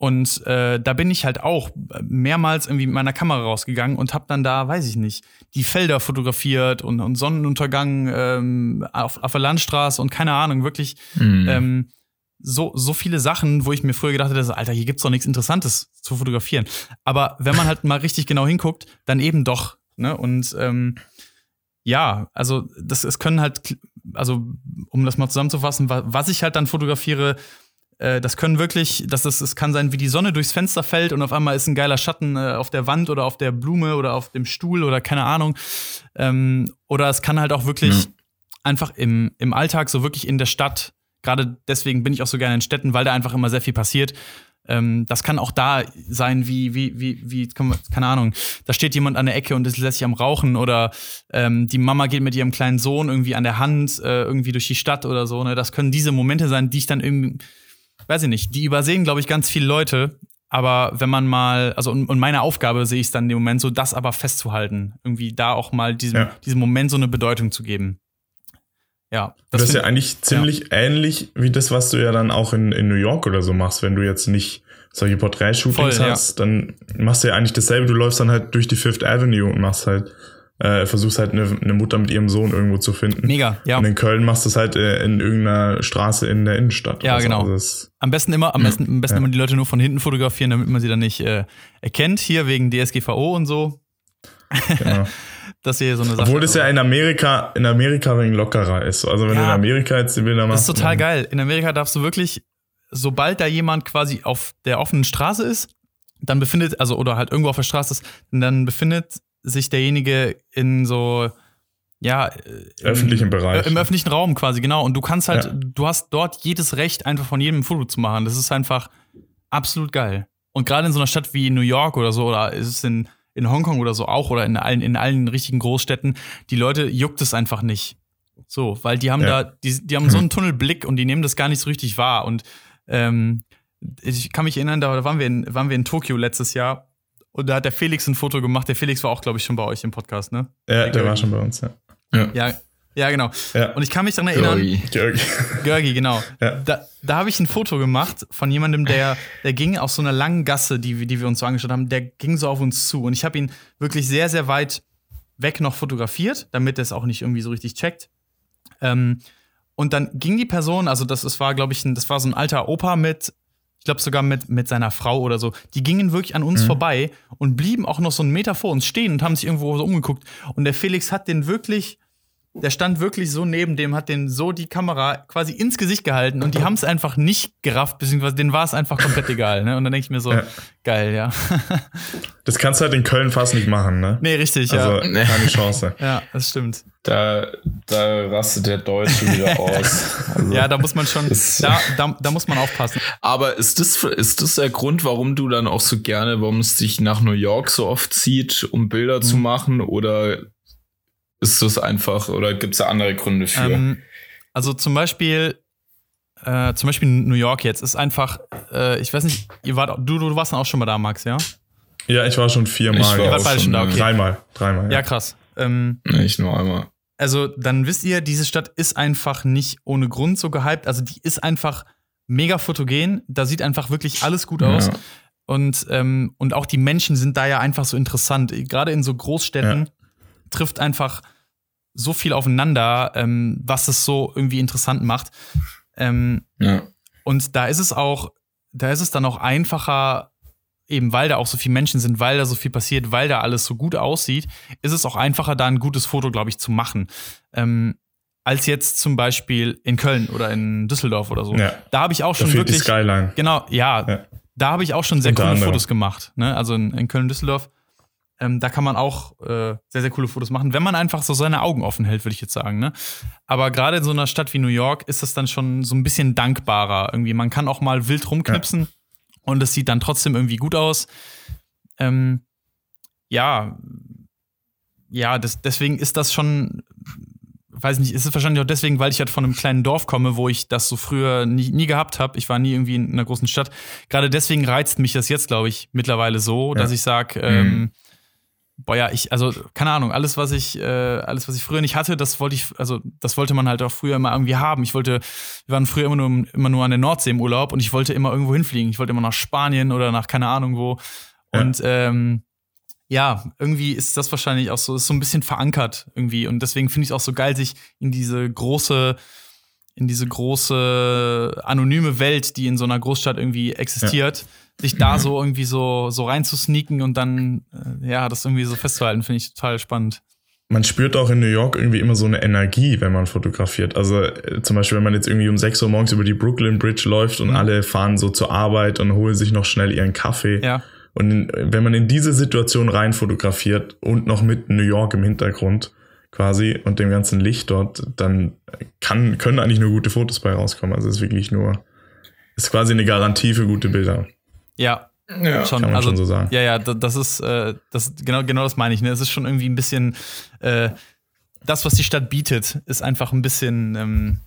Speaker 4: Und äh, da bin ich halt auch mehrmals irgendwie mit meiner Kamera rausgegangen und habe dann da, weiß ich nicht, die Felder fotografiert und, und Sonnenuntergang ähm, auf, auf der Landstraße und keine Ahnung, wirklich mhm. ähm, so, so viele Sachen, wo ich mir früher gedacht hätte, Alter, hier gibt's doch nichts Interessantes zu fotografieren. Aber wenn man halt mal richtig genau hinguckt, dann eben doch. Ne? Und ähm, ja, also das, es können halt, also um das mal zusammenzufassen, was ich halt dann fotografiere, äh, das können wirklich, das ist, es kann sein, wie die Sonne durchs Fenster fällt und auf einmal ist ein geiler Schatten äh, auf der Wand oder auf der Blume oder auf dem Stuhl oder keine Ahnung. Ähm, oder es kann halt auch wirklich ja. einfach im, im Alltag, so wirklich in der Stadt, gerade deswegen bin ich auch so gerne in Städten, weil da einfach immer sehr viel passiert. Ähm, das kann auch da sein, wie, wie, wie, wie, keine Ahnung, da steht jemand an der Ecke und ist lässig am Rauchen oder ähm, die Mama geht mit ihrem kleinen Sohn irgendwie an der Hand äh, irgendwie durch die Stadt oder so. Ne? Das können diese Momente sein, die ich dann irgendwie weiß ich nicht, die übersehen, glaube ich, ganz viele Leute. Aber wenn man mal, also und, und meine Aufgabe sehe ich es dann dem Moment so, das aber festzuhalten. Irgendwie da auch mal diesem, ja. diesem Moment so eine Bedeutung zu geben. Ja.
Speaker 2: Das, das ist ja eigentlich ziemlich ja. ähnlich wie das, was du ja dann auch in, in New York oder so machst, wenn du jetzt nicht solche Porträtshootings hast, ja. dann machst du ja eigentlich dasselbe. Du läufst dann halt durch die Fifth Avenue und machst halt äh, versuchst halt eine, eine, Mutter mit ihrem Sohn irgendwo zu finden.
Speaker 4: Mega, ja.
Speaker 2: Und in Köln machst du es halt äh, in irgendeiner Straße in der Innenstadt.
Speaker 4: Ja, genau. Also am besten immer, am besten, am besten ja. immer die Leute nur von hinten fotografieren, damit man sie dann nicht äh, erkennt. Hier wegen DSGVO und so. Genau. dass hier so eine
Speaker 2: Sache. Obwohl das ja in Amerika, in Amerika wegen lockerer ist. Also wenn ja, du in Amerika jetzt die Bilder machst.
Speaker 4: Das ist total geil. In Amerika darfst du wirklich, sobald da jemand quasi auf der offenen Straße ist, dann befindet, also oder halt irgendwo auf der Straße ist, dann befindet sich derjenige in so ja,
Speaker 2: im, öffentlichen Bereich.
Speaker 4: Im öffentlichen Raum quasi, genau. Und du kannst halt, ja. du hast dort jedes Recht, einfach von jedem ein Foto zu machen. Das ist einfach absolut geil. Und gerade in so einer Stadt wie New York oder so, oder ist es in, in Hongkong oder so auch, oder in allen, in allen richtigen Großstädten, die Leute juckt es einfach nicht. So, weil die haben ja. da, die, die haben so einen Tunnelblick und die nehmen das gar nicht so richtig wahr. Und ähm, ich kann mich erinnern, da waren wir in, waren wir in Tokio letztes Jahr und da hat der Felix ein Foto gemacht. Der Felix war auch, glaube ich, schon bei euch im Podcast, ne?
Speaker 2: Ja, der, der war schon bei uns, ja. Ja,
Speaker 4: ja, ja genau. Ja. Und ich kann mich daran erinnern. Görgi. Görgi, genau. Ja. Da, da habe ich ein Foto gemacht von jemandem, der, der ging auf so einer langen Gasse, die, die wir uns so angeschaut haben, der ging so auf uns zu. Und ich habe ihn wirklich sehr, sehr weit weg noch fotografiert, damit er es auch nicht irgendwie so richtig checkt. Ähm, und dann ging die Person, also das, das war, glaube ich, ein, das war so ein alter Opa mit ich glaube sogar mit, mit seiner Frau oder so, die gingen wirklich an uns mhm. vorbei und blieben auch noch so einen Meter vor uns stehen und haben sich irgendwo so umgeguckt. Und der Felix hat den wirklich, der stand wirklich so neben dem, hat den so die Kamera quasi ins Gesicht gehalten und die haben es einfach nicht gerafft, beziehungsweise denen war es einfach komplett egal. Ne? Und dann denke ich mir so, ja. geil, ja.
Speaker 2: das kannst du halt in Köln fast nicht machen, ne?
Speaker 4: Nee, richtig, also,
Speaker 2: ja. Keine Chance.
Speaker 4: ja, das stimmt.
Speaker 1: Da, da rastet der Deutsche wieder aus.
Speaker 4: Also, ja, da muss man schon, da, da, da muss man aufpassen.
Speaker 1: Aber ist das, ist das der Grund, warum du dann auch so gerne, warum es dich nach New York so oft zieht, um Bilder mhm. zu machen? Oder ist das einfach, oder gibt es da andere Gründe für? Ähm,
Speaker 4: also zum Beispiel, äh, zum Beispiel New York jetzt ist einfach, äh, ich weiß nicht, ihr wart, du, du warst dann auch schon mal da, Max, ja?
Speaker 2: Ja, ich war schon viermal. Ich
Speaker 4: war beide schon da, okay.
Speaker 2: Dreimal, dreimal.
Speaker 4: Ja, ja krass. Ähm,
Speaker 1: nee, ich nur einmal.
Speaker 4: Also, dann wisst ihr, diese Stadt ist einfach nicht ohne Grund so gehypt. Also, die ist einfach mega fotogen. Da sieht einfach wirklich alles gut aus. Ja. Und, ähm, und auch die Menschen sind da ja einfach so interessant. Gerade in so Großstädten ja. Trifft einfach so viel aufeinander, ähm, was es so irgendwie interessant macht. Ähm, ja. Und da ist es auch, da ist es dann auch einfacher, eben weil da auch so viele Menschen sind, weil da so viel passiert, weil da alles so gut aussieht, ist es auch einfacher, da ein gutes Foto, glaube ich, zu machen. Ähm, als jetzt zum Beispiel in Köln oder in Düsseldorf oder so.
Speaker 2: Ja.
Speaker 4: Da habe ich auch
Speaker 2: Da
Speaker 4: schon
Speaker 2: die
Speaker 4: wirklich.
Speaker 2: Skyline.
Speaker 4: Genau, ja.
Speaker 2: Ja.
Speaker 4: Da habe ich auch schon sehr
Speaker 2: Unter
Speaker 4: coole
Speaker 2: anderem.
Speaker 4: Fotos gemacht. Ne? Also in, in Köln, Düsseldorf. Ähm, da kann man auch äh, sehr, sehr coole Fotos machen, wenn man einfach so seine Augen offen hält, würde ich jetzt sagen. Ne? Aber gerade in so einer Stadt wie New York ist das dann schon so ein bisschen dankbarer. Irgendwie, man kann auch mal wild rumknipsen und es sieht dann trotzdem irgendwie gut aus. Ähm, ja, ja, das, deswegen ist das schon, weiß nicht, ist es wahrscheinlich auch deswegen, weil ich halt von einem kleinen Dorf komme, wo ich das so früher nie, nie gehabt habe. Ich war nie irgendwie in einer großen Stadt. Gerade deswegen reizt mich das jetzt, glaube ich, mittlerweile so, dass
Speaker 2: Ja.
Speaker 4: ich sage, ähm, boah ja, ich, also, keine Ahnung, alles, was ich, äh, alles, was ich früher nicht hatte, das wollte ich, also das wollte man halt auch früher immer irgendwie haben. Ich wollte, wir waren früher immer nur, immer nur an der Nordsee im Urlaub und ich wollte immer irgendwo hinfliegen. Ich wollte immer nach Spanien oder nach keine Ahnung wo.
Speaker 2: Ja.
Speaker 4: Und ähm, ja, irgendwie ist das wahrscheinlich auch so, ist so ein bisschen verankert irgendwie. Und deswegen finde ich es auch so geil, sich in diese große, in diese große anonyme Welt, die in so einer Großstadt irgendwie existiert, sich da so irgendwie so, so reinzusneaken und dann, äh, ja, das irgendwie so festzuhalten, finde ich total spannend.
Speaker 2: Man spürt auch in New York irgendwie immer so eine Energie, wenn man fotografiert. Also äh, zum Beispiel, wenn man jetzt irgendwie um 6 Uhr morgens über die Brooklyn Bridge läuft und alle fahren so zur Arbeit und holen sich noch schnell ihren Kaffee.
Speaker 4: Ja.
Speaker 2: Und in, wenn man in diese Situation rein fotografiert und noch mit New York im Hintergrund quasi und dem ganzen Licht dort, dann kann, können eigentlich nur gute Fotos bei rauskommen. Also es ist wirklich nur, ist quasi eine Garantie für gute Bilder.
Speaker 4: Ja,
Speaker 1: Ja.
Speaker 4: schon,
Speaker 2: kann man
Speaker 4: also,
Speaker 2: schon so sagen.
Speaker 4: Ja, ja, da- das ist, äh, das, genau, genau das meine ich. Ne? Es ist schon irgendwie ein bisschen, äh, das, was die Stadt bietet, ist einfach ein bisschen, ähm,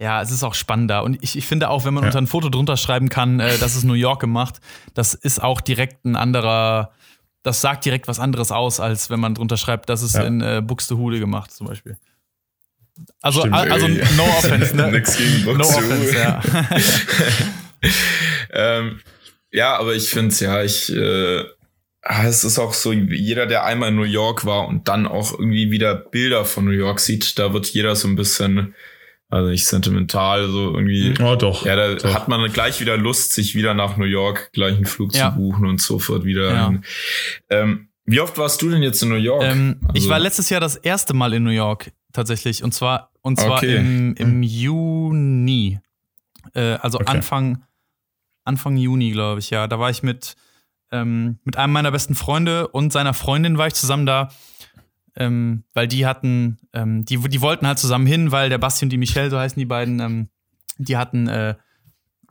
Speaker 4: ja, es ist auch spannender. Und ich, ich finde auch, wenn man
Speaker 2: Ja.
Speaker 4: unter ein Foto drunter schreiben kann, äh, das ist New York gemacht, das ist auch direkt ein anderer, das sagt direkt was anderes aus, als wenn man drunter schreibt, das ist
Speaker 2: Ja.
Speaker 4: in äh, Buxtehude gemacht, zum Beispiel. Also,
Speaker 2: Stimmt.
Speaker 4: al- also no offense, ne?
Speaker 1: Nix gegen
Speaker 4: No offense, ja.
Speaker 1: ähm, ja, aber ich finde es ja, ich, äh, ah, es ist auch so, jeder, der einmal in New York war und dann auch irgendwie wieder Bilder von New York sieht, da wird jeder so ein bisschen, also nicht sentimental, so irgendwie.
Speaker 2: Oh doch.
Speaker 1: Ja, da
Speaker 2: doch.
Speaker 1: hat man gleich wieder Lust, sich wieder nach New York gleich einen Flug
Speaker 4: Ja.
Speaker 1: zu buchen und sofort wieder.
Speaker 4: Ja.
Speaker 1: Ähm, wie oft warst du denn jetzt in New York?
Speaker 4: Ähm, ich
Speaker 1: Also-
Speaker 4: war letztes Jahr das erste Mal in New York tatsächlich und zwar und zwar
Speaker 1: Okay.
Speaker 4: im, im Juni, äh, also
Speaker 2: Okay.
Speaker 4: Anfang Anfang Juni glaube ich ja. Da war ich mit ähm, mit einem meiner besten Freunde und seiner Freundin war ich zusammen da, ähm, weil die hatten ähm, die die wollten halt zusammen hin, weil der Basti und die Michelle so heißen die beiden, ähm, die hatten äh,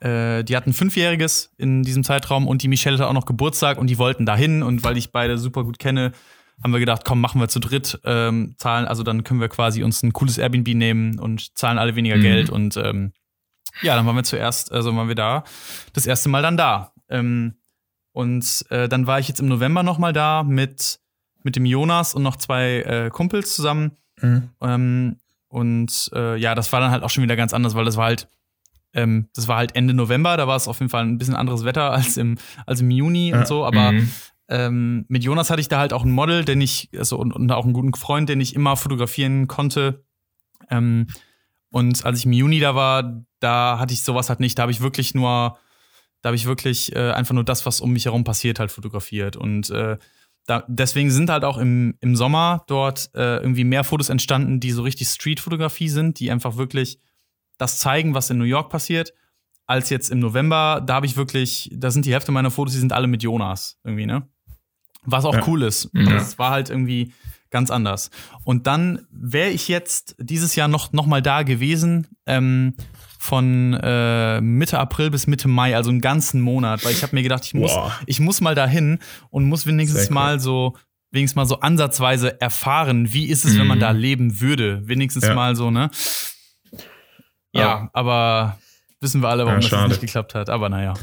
Speaker 4: äh, die hatten ein Fünfjähriges in diesem Zeitraum und die Michelle hatte auch noch Geburtstag und die wollten dahin und weil ich beide super gut kenne, haben wir gedacht, komm, machen wir zu dritt, ähm, zahlen, also dann können wir quasi uns ein cooles Airbnb nehmen und zahlen alle weniger
Speaker 1: Mhm.
Speaker 4: Geld und ähm, ja, dann waren wir zuerst, also waren wir da, das erste Mal dann da. Ähm, und äh, dann war ich jetzt im November noch mal da mit, mit dem Jonas und noch zwei äh, Kumpels zusammen.
Speaker 2: Mhm.
Speaker 4: Ähm, und äh, ja, das war dann halt auch schon wieder ganz anders, weil das war halt, ähm, das war halt Ende November, da war es auf jeden Fall ein bisschen anderes Wetter als im, als im Juni
Speaker 2: Ja.
Speaker 4: und so, aber
Speaker 1: Mhm.
Speaker 4: ähm, mit Jonas hatte ich da halt auch ein Model, den ich, also und, und auch einen guten Freund, den ich immer fotografieren konnte. Ähm, und als ich im Juni da war, da hatte ich sowas halt nicht. Da habe ich wirklich nur, da habe ich wirklich äh, einfach nur das, was um mich herum passiert, halt fotografiert. Und äh, da, deswegen sind halt auch im, im Sommer dort äh, irgendwie mehr Fotos entstanden, die so richtig Street-Fotografie sind, die einfach wirklich das zeigen, was in New York passiert, als jetzt im November. Da habe ich wirklich, da sind die Hälfte meiner Fotos, die sind alle mit Jonas irgendwie, ne? Was auch
Speaker 2: Ja.
Speaker 4: cool ist.
Speaker 1: Ja.
Speaker 4: Das war halt irgendwie ganz anders. Und dann wäre ich jetzt dieses Jahr noch, noch mal da gewesen, ähm, von äh, Mitte April bis Mitte Mai, also einen ganzen Monat, weil ich habe mir gedacht, ich muss,
Speaker 2: Wow.
Speaker 4: ich muss mal dahin und muss wenigstens
Speaker 2: cool.
Speaker 4: mal so, wenigstens mal so ansatzweise erfahren, wie ist es, wenn man
Speaker 1: Mhm.
Speaker 4: da leben würde. Wenigstens
Speaker 2: Ja.
Speaker 4: mal so, ne? Ja,
Speaker 1: Ja.
Speaker 4: aber wissen wir alle, warum
Speaker 2: Ja,
Speaker 4: das nicht geklappt hat. Aber naja.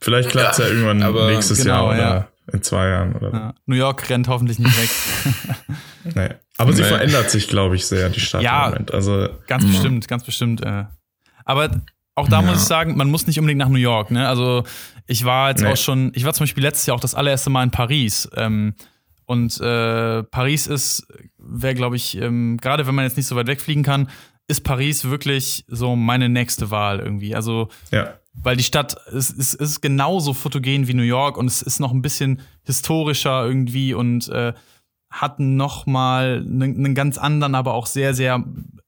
Speaker 2: Vielleicht klappt es ja, irgendwann
Speaker 1: aber-
Speaker 2: nächstes
Speaker 4: Genau,
Speaker 2: Jahr oder
Speaker 4: ja.
Speaker 2: In zwei Jahren oder
Speaker 4: Ja. New York rennt hoffentlich nicht weg.
Speaker 2: nee. Aber sie
Speaker 1: Nee.
Speaker 2: verändert sich, glaube ich, sehr, die Stadt
Speaker 4: Ja.
Speaker 2: im Moment. Also
Speaker 4: Ganz
Speaker 1: Mhm.
Speaker 4: bestimmt, ganz bestimmt. Äh. Aber auch da
Speaker 1: Ja.
Speaker 4: muss ich sagen, man muss nicht unbedingt nach New York. Ne? Also ich war jetzt
Speaker 2: Nee.
Speaker 4: auch schon, ich war zum Beispiel letztes Jahr auch das allererste Mal in Paris. Ähm, und äh, Paris ist, wäre, glaube ich, ähm, gerade wenn man jetzt nicht so weit wegfliegen kann, ist Paris wirklich so meine nächste Wahl irgendwie. Also,
Speaker 2: Ja.
Speaker 4: Weil die Stadt ist, ist, ist genauso fotogen wie New York und es ist noch ein bisschen historischer irgendwie und äh, hat noch mal einen, einen ganz anderen, aber auch sehr, sehr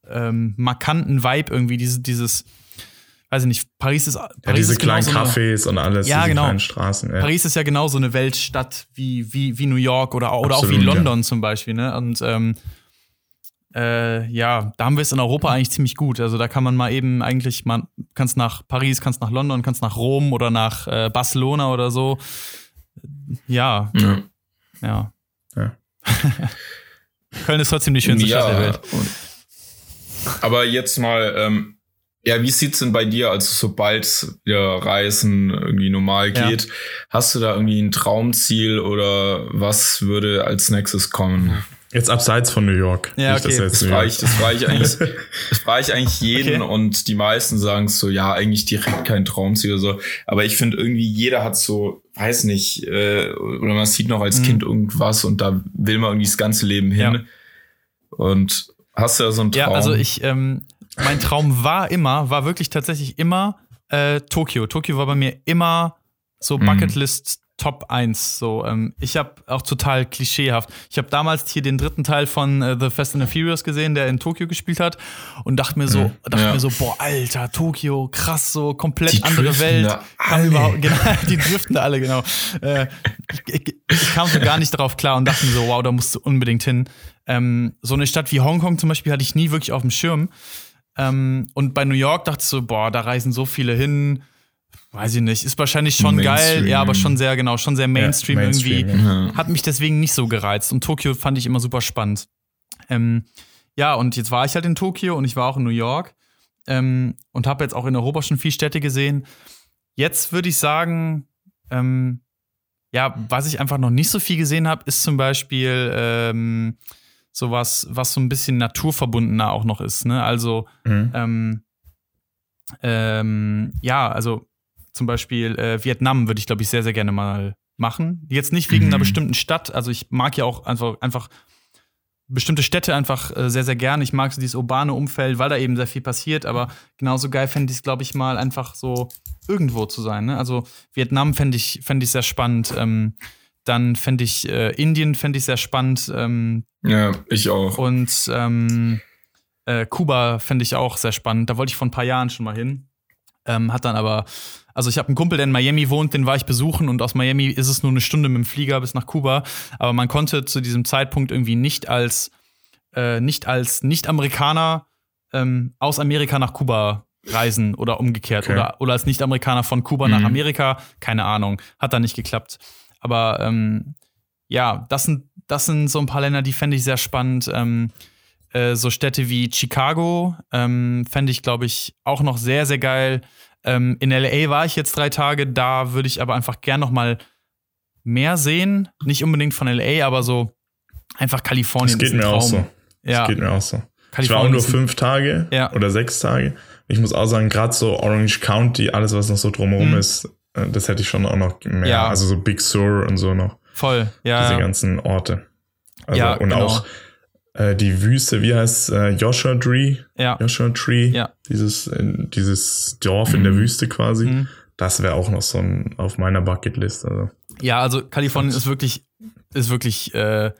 Speaker 4: ähm, markanten Vibe irgendwie. Dieses, dieses, weiß ich nicht, Paris ist Paris
Speaker 2: Ja, diese
Speaker 4: ist genau
Speaker 2: kleinen
Speaker 4: so eine-
Speaker 2: Cafés und alles,
Speaker 4: Ja,
Speaker 2: diese
Speaker 4: genau.
Speaker 2: kleinen Straßen. Ja.
Speaker 4: Paris ist ja genau so eine Weltstadt wie, wie, wie New York oder, oder auch wie
Speaker 2: Absolut, ja.
Speaker 4: London zum Beispiel. Ne? Und ähm, äh, ja, da haben wir es in Europa eigentlich ziemlich gut. Also da kann man mal eben eigentlich, man kannst nach Paris, kannst nach London, kannst nach Rom oder nach äh, Barcelona oder so. Ja,
Speaker 1: Ja.
Speaker 4: ja.
Speaker 2: Ja.
Speaker 4: Köln ist trotzdem die schönste Stadt der Welt.
Speaker 1: aber jetzt mal, ähm, ja, wie sieht's denn bei dir, also sobald wieder Reisen irgendwie normal
Speaker 4: Ja.
Speaker 1: geht, hast du da irgendwie ein Traumziel oder was würde als nächstes kommen?
Speaker 2: Jetzt abseits von New York.
Speaker 4: Ja, okay.
Speaker 2: jetzt
Speaker 1: Das
Speaker 2: New
Speaker 1: frage ich, das frage ich eigentlich, das frage ich eigentlich jeden
Speaker 4: Okay.
Speaker 1: und die meisten sagen so, ja, eigentlich direkt kein Traumziel oder so. Aber ich finde irgendwie jeder hat so, weiß nicht, äh, oder man sieht noch als
Speaker 4: Mhm.
Speaker 1: Kind irgendwas und da will man irgendwie das ganze Leben hin.
Speaker 4: Ja.
Speaker 1: Und hast du da so einen Traum?
Speaker 4: Ja, also ich, ähm, mein Traum war immer, war wirklich tatsächlich immer äh, Tokio. Tokio war bei mir immer so
Speaker 1: Mhm.
Speaker 4: Bucketlist Top 1. So, ähm, ich habe auch total klischeehaft. Ich habe damals hier den dritten Teil von äh, The Fast and the Furious gesehen, der in Tokio gespielt hat und dachte mir so, dachte
Speaker 1: Ja.
Speaker 4: mir so, boah, Alter, Tokio, krass, so komplett
Speaker 1: Die
Speaker 4: andere Welt. genau, die driften da alle, genau. Äh, ich, ich, ich kam so gar nicht darauf klar und dachte mir so, wow, da musst du unbedingt hin. Ähm, so eine Stadt wie Hongkong zum Beispiel hatte ich nie wirklich auf dem Schirm. Ähm, und bei New York dachte ich so, boah, da reisen so viele hin. Weiß ich nicht. Ist wahrscheinlich schon
Speaker 1: Mainstream.
Speaker 4: geil, ja, aber schon sehr, genau, schon sehr Mainstream,
Speaker 2: Mainstream,
Speaker 4: irgendwie.
Speaker 1: ja.
Speaker 4: Hat mich deswegen nicht so gereizt. Und Tokio fand ich immer super spannend. Ähm, ja, und jetzt war ich halt in Tokio und ich war auch in New York. Ähm, und habe jetzt auch in Europa schon viele Städte gesehen. Jetzt würde ich sagen, ähm, ja, was ich einfach noch nicht so viel gesehen habe, ist zum Beispiel ähm, sowas, was so ein bisschen naturverbundener auch noch ist. Ne? Also,
Speaker 2: Mhm.
Speaker 4: ähm, ähm, ja, also zum Beispiel äh, Vietnam würde ich, glaube ich, sehr, sehr gerne mal machen. Jetzt nicht wegen
Speaker 1: Mhm.
Speaker 4: einer bestimmten Stadt. Also ich mag ja auch einfach, einfach bestimmte Städte einfach äh, sehr, sehr gerne. Ich mag so dieses urbane Umfeld, weil da eben sehr viel passiert. Aber genauso geil fände ich es, glaube ich, mal einfach so irgendwo zu sein. Ne? Also Vietnam fände ich, fänd ich sehr spannend. Ähm, dann fände ich äh, Indien fände ich sehr spannend. Ähm,
Speaker 1: ja, ich auch.
Speaker 4: und ähm, äh, Kuba fände ich auch sehr spannend. Da wollte ich vor ein paar Jahren schon mal hin. Ähm, hat dann aber, also ich habe einen Kumpel, der in Miami wohnt, den war ich besuchen und aus Miami ist es nur eine Stunde mit dem Flieger bis nach Kuba. Aber man konnte zu diesem Zeitpunkt irgendwie nicht als äh, nicht als Nicht-Amerikaner ähm, aus Amerika nach Kuba reisen oder umgekehrt
Speaker 2: Okay.
Speaker 4: oder, oder als Nicht-Amerikaner von Kuba nach
Speaker 1: Mhm.
Speaker 4: Amerika. Keine Ahnung, hat da nicht geklappt. Aber ähm, ja, das sind, das sind so ein paar Länder, die fände ich sehr spannend. Ähm, äh, so Städte wie Chicago ähm, fände ich, glaube ich, auch noch sehr, sehr geil. Ähm, in LA war ich jetzt drei Tage, da würde ich aber einfach gern noch mal mehr sehen. Nicht unbedingt von LA, aber so einfach Kalifornien.
Speaker 2: Das geht mir auch so.
Speaker 4: Ja,
Speaker 2: Das geht mir auch so. Ich war auch nur fünf Tage
Speaker 4: Ja.
Speaker 2: oder sechs Tage. Ich muss auch sagen, gerade so Orange County, alles, was noch so drumherum
Speaker 4: Mhm.
Speaker 2: ist, äh, das hätte ich schon auch noch mehr.
Speaker 4: Ja.
Speaker 2: Also so Big Sur und so noch.
Speaker 4: Voll,
Speaker 2: Diese
Speaker 4: ja.
Speaker 2: ganzen Orte. Also,
Speaker 4: Ja,
Speaker 2: und
Speaker 4: genau.
Speaker 2: auch äh, die Wüste, wie heißt äh, Joshua Tree?
Speaker 4: ja.
Speaker 2: Joshua Tree.
Speaker 4: Ja.
Speaker 2: Dieses, äh, dieses Dorf in der Wüste quasi.
Speaker 4: Mhm.
Speaker 2: Das wäre auch noch so ein auf meiner Bucketlist. Also.
Speaker 4: Ja, also Kalifornien ist wirklich, ist wirklich, äh,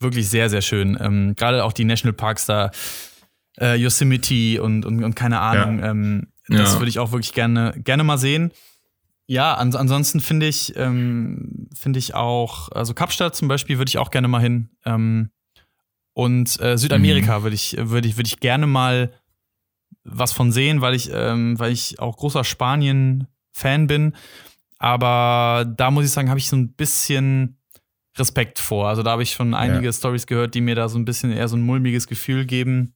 Speaker 4: wirklich sehr, sehr schön. Ähm, Gerade auch die Nationalparks da, äh, Yosemite und, und, und keine Ahnung. Ähm, das
Speaker 1: Ja.
Speaker 4: würde ich auch wirklich gerne, gerne mal sehen. Ja, ans ansonsten finde ich, ähm, finde ich auch, also Kapstadt zum Beispiel würde ich auch gerne mal hin. Ähm, und äh, Südamerika würde ich, würde ich, würde ich gerne mal was von sehen, weil ich, ähm, weil ich auch großer Spanien-Fan bin. Aber da muss ich sagen, habe ich so ein bisschen Respekt vor. Also da habe ich schon einige Stories gehört, die mir da so ein bisschen eher so ein mulmiges Gefühl geben.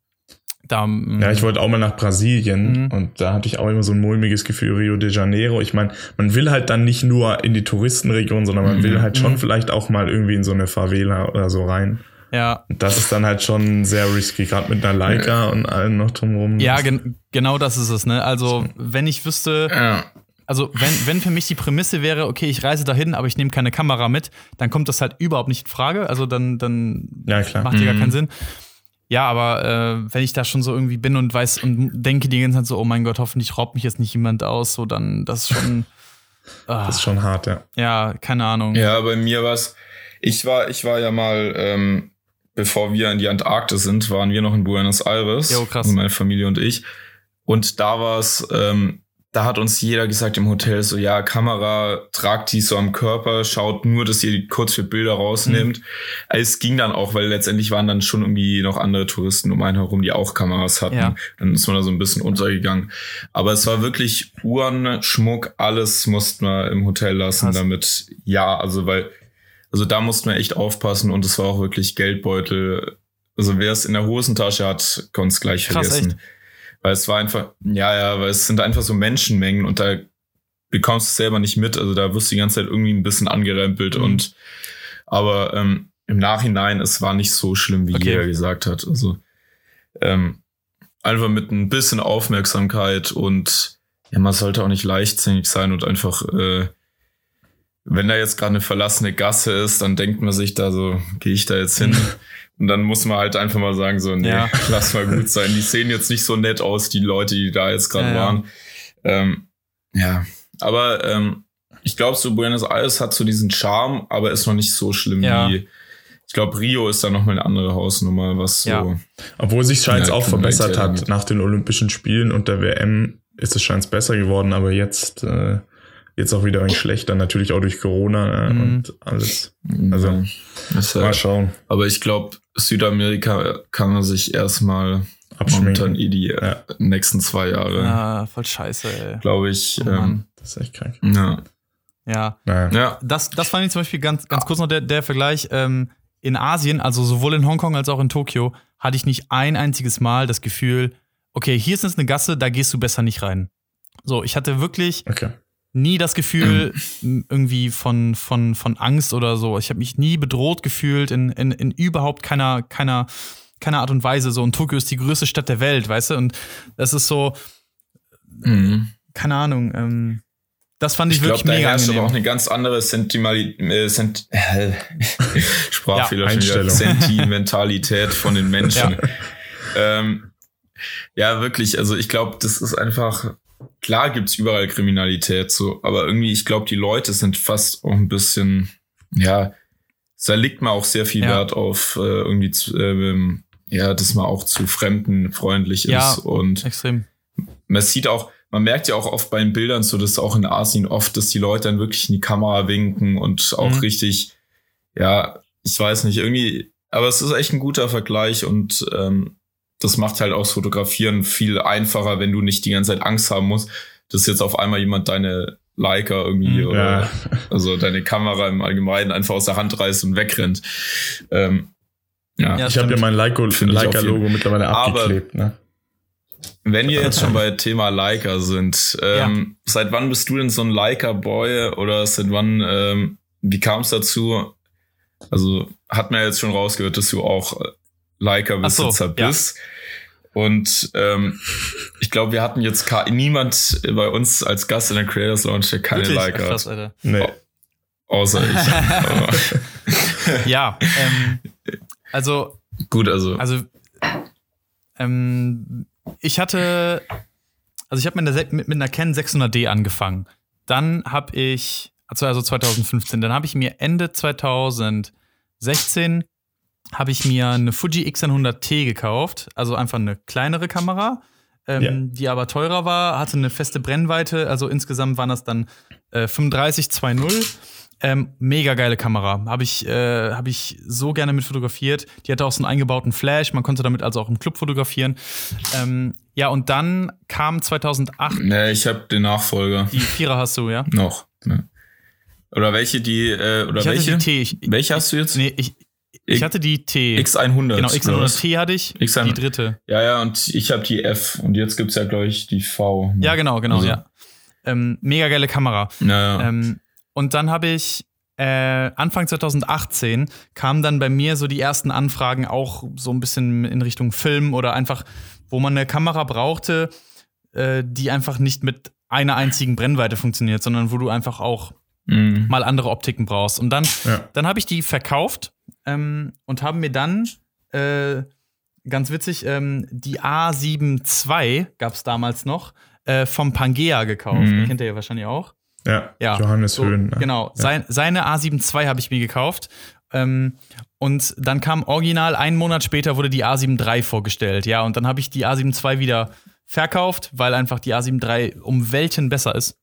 Speaker 4: Da, mm,
Speaker 2: Ja, ich wollte auch mal nach Brasilien
Speaker 4: Mhm.
Speaker 2: und da hatte ich auch immer so ein mulmiges Gefühl, Rio de Janeiro. Ich meine, man will halt dann nicht nur in die Touristenregion, sondern man
Speaker 1: Mhm.
Speaker 2: will halt schon
Speaker 4: Mhm.
Speaker 2: vielleicht auch mal irgendwie in so eine Favela oder so rein.
Speaker 4: Ja,
Speaker 2: das ist dann halt schon sehr risky, gerade mit einer Leica und allem noch drumherum.
Speaker 4: ja gen genau das ist es. Ne? Also wenn ich wüsste,
Speaker 1: Ja.
Speaker 4: also wenn, wenn für mich die Prämisse wäre, okay, ich reise dahin, aber ich nehme keine Kamera mit, dann kommt das halt überhaupt nicht in Frage. Also dann, dann
Speaker 2: Ja, klar.
Speaker 4: macht ja gar
Speaker 1: Mhm.
Speaker 4: keinen Sinn. ja, aber äh, wenn ich da schon so irgendwie bin und weiß und denke die ganze Zeit so, oh mein Gott, hoffentlich raubt mich jetzt nicht jemand aus, so dann das ist schon. ah,
Speaker 2: Das ist schon hart, ja.
Speaker 4: ja, keine Ahnung.
Speaker 1: Ja, bei mir war's. Ich war, ich war ja mal, ähm, bevor wir in die Antarktis sind, waren wir noch in Buenos Aires.
Speaker 4: Jo, krass.
Speaker 1: Also meine Familie und ich. Und da war's, ähm, da hat uns jeder gesagt im Hotel so, ja, Kamera, tragt die so am Körper, schaut nur, dass ihr die kurz für Bilder rausnehmt. Also es ging dann auch, weil letztendlich waren dann schon irgendwie noch andere Touristen um einen herum, die auch Kameras hatten.
Speaker 4: Ja.
Speaker 1: Dann ist man da so ein bisschen untergegangen. Aber es war wirklich Uhren, Schmuck, alles mussten wir im Hotel lassen,
Speaker 4: Krass.
Speaker 1: damit, ja, also weil, also da mussten wir echt aufpassen und es war auch wirklich Geldbeutel. Also wer es in der Hosentasche hat, konnte es gleich
Speaker 4: Krass,
Speaker 1: vergessen. Weil es war einfach, ja, ja, weil es sind einfach so Menschenmengen und da bekommst du es selber nicht mit. Also da wirst du die ganze Zeit irgendwie ein bisschen angerempelt
Speaker 4: Mhm.
Speaker 1: und aber ähm, im Nachhinein, es war nicht so schlimm, wie
Speaker 4: Okay.
Speaker 1: jeder gesagt hat. Also ähm, einfach mit ein bisschen Aufmerksamkeit und ja, man sollte auch nicht leichtsinnig sein und einfach, äh, wenn da jetzt gerade eine verlassene Gasse ist, dann denkt man sich da so, gehe ich da jetzt hin? Und dann muss man halt einfach mal sagen, so, nee,
Speaker 4: Ja.
Speaker 1: lass mal gut sein. Die sehen jetzt nicht so nett aus, die Leute, die da jetzt gerade
Speaker 4: Ja, ja.
Speaker 1: waren. Ähm, ja, aber ähm, ich glaube, so Buenos Aires hat so diesen Charme, aber ist noch nicht so schlimm
Speaker 4: Ja.
Speaker 1: wie. Ich glaube, Rio ist da noch mal eine andere Hausnummer, was so.
Speaker 4: Ja.
Speaker 2: Obwohl sich scheint
Speaker 1: Ja,
Speaker 2: auch verbessert hat nach den Olympischen Spielen und der WM ist es scheint besser geworden, aber jetzt äh, jetzt auch wieder ein schlechter, natürlich auch durch Corona äh,
Speaker 4: Mhm.
Speaker 2: und alles. Also,
Speaker 1: Ja, ist
Speaker 2: Mal schauen.
Speaker 1: aber ich glaube, Südamerika kann man sich erstmal momentan eh die
Speaker 2: Ja.
Speaker 1: nächsten zwei Jahre,
Speaker 4: Ah, voll scheiße, ey.
Speaker 1: glaube ich.
Speaker 4: Oh
Speaker 1: ähm.
Speaker 2: Das ist echt krank.
Speaker 1: ja.
Speaker 4: Ja.
Speaker 1: Ja,
Speaker 4: Das, das fand ich zum Beispiel ganz, ganz kurz noch der, der Vergleich. Ähm, in Asien, also sowohl in Hongkong als auch in Tokio, hatte ich nicht ein einziges Mal das Gefühl, okay, hier ist jetzt eine Gasse, da gehst du besser nicht rein. So, ich hatte wirklich
Speaker 2: Okay.
Speaker 4: Nie das Gefühl irgendwie von, von, von Angst oder so. Ich habe mich nie bedroht gefühlt in, in, in überhaupt keiner, keiner, keiner Art und Weise. So, und Tokio ist die größte Stadt der Welt, weißt du? Und das ist so,
Speaker 1: mhm.
Speaker 4: keine Ahnung, ähm, das fand ich,
Speaker 1: ich
Speaker 4: wirklich
Speaker 1: glaube, da
Speaker 4: mega
Speaker 1: herrscht aber auch
Speaker 4: angenehm.
Speaker 1: eine ganz andere Sentimali äh, Sent äh, Sprachfehler
Speaker 2: Ja.
Speaker 1: Sentimentalität von den Menschen.
Speaker 4: Ja.
Speaker 1: Ähm, ja, wirklich. Also ich glaube, das ist einfach. Klar gibt's überall Kriminalität, so, aber irgendwie, ich glaube, die Leute sind fast auch ein bisschen, ja, da liegt man auch sehr viel
Speaker 4: Ja.
Speaker 1: Wert auf äh, irgendwie, zu, ähm, ja, dass man auch zu Fremden freundlich
Speaker 4: Ja.
Speaker 1: ist und
Speaker 4: Extrem.
Speaker 1: man sieht auch, man merkt ja auch oft bei den Bildern so, dass auch in Asien oft, dass die Leute dann wirklich in die Kamera winken und auch
Speaker 4: Mhm.
Speaker 1: richtig, ja, ich weiß nicht, irgendwie, aber es ist echt ein guter Vergleich und ähm, das macht halt auch das Fotografieren viel einfacher, wenn du nicht die ganze Zeit Angst haben musst, dass jetzt auf einmal jemand deine Leica irgendwie oder
Speaker 2: Ja.
Speaker 1: also deine Kamera im Allgemeinen einfach aus der Hand reißt und wegrennt. Ähm, ja.
Speaker 4: Ja,
Speaker 2: Ich habe ja mein Leica-Logo mittlerweile
Speaker 1: Aber-
Speaker 2: abgeklebt. Ne?
Speaker 1: Wenn wir jetzt schon bei Thema Leica sind, ähm, seit wann bist du denn so ein Leica-Boy oder seit wann, ähm, wie kam es dazu? Also hat man jetzt schon rausgehört, dass du auch äh, Leica-Besitzer
Speaker 4: Ach so, ja.
Speaker 1: bist. Und ähm, ich glaube, wir hatten jetzt niemand bei uns als Gast in der Creators Lounge, der keine
Speaker 4: Wirklich?
Speaker 1: Leica
Speaker 4: Krass,
Speaker 1: hat.
Speaker 4: Alter.
Speaker 2: Nee.
Speaker 1: Außer ich.
Speaker 4: Ja, ähm, also,
Speaker 1: gut, also.
Speaker 4: also, ähm, ich hatte, also ich habe mit, mit, mit einer Canon 600D angefangen. Dann habe ich, also also 2015, dann habe ich mir Ende 2016 habe ich mir eine Fuji X100T gekauft, also einfach eine kleinere Kamera, ähm,
Speaker 2: Ja.
Speaker 4: die aber teurer war, hatte eine feste Brennweite, also insgesamt waren das dann äh, 35-2.0. Ähm, mega geile Kamera. Habe ich, äh, hab ich so gerne mit fotografiert. Die hatte auch so einen eingebauten Flash. Man konnte damit also auch im Club fotografieren. Ähm, ja, und dann kam 2008
Speaker 1: ne, ich habe den Nachfolger
Speaker 4: die Vierer hast du, ja?
Speaker 1: noch. Ne. Oder welche die, äh, oder
Speaker 4: Ich
Speaker 1: welche?
Speaker 4: die T. Ich,
Speaker 1: Welche hast du jetzt?
Speaker 4: Nee, ich, ich hatte die T.
Speaker 1: X100.
Speaker 4: genau,
Speaker 1: oder was?
Speaker 4: X100T hatte ich.
Speaker 1: X100.
Speaker 4: Die dritte.
Speaker 1: Ja, ja, und ich habe die F und jetzt gibt's ja, glaube ich, die V.
Speaker 4: Ja, genau, genau,
Speaker 1: Also-
Speaker 4: ja. Ähm, mega geile Kamera.
Speaker 1: Ja, ja.
Speaker 4: Ähm, und dann habe ich äh, Anfang 2018 kamen dann bei mir so die ersten Anfragen auch so ein bisschen in Richtung Film oder einfach, wo man eine Kamera brauchte, äh, die einfach nicht mit einer einzigen Brennweite funktioniert, sondern wo du einfach auch
Speaker 1: Mhm.
Speaker 4: mal andere Optiken brauchst. Und dann,
Speaker 2: Ja.
Speaker 4: dann habe ich die verkauft ähm, und haben mir dann äh, ganz witzig, ähm, die A7 II gab es damals noch, äh, vom Pangea gekauft.
Speaker 1: Mhm.
Speaker 4: Kennt ihr ja wahrscheinlich auch.
Speaker 2: Ja,
Speaker 4: Ja,
Speaker 2: Johannes
Speaker 4: so,
Speaker 2: Höhn. Ne?
Speaker 4: Genau,
Speaker 2: Ja.
Speaker 4: sein, seine A7 II habe ich mir gekauft. Ähm, und dann kam original, einen Monat später wurde die A7 III vorgestellt. Ja, und dann habe ich die A7 II wieder verkauft, weil einfach die A7 III um Welten besser ist.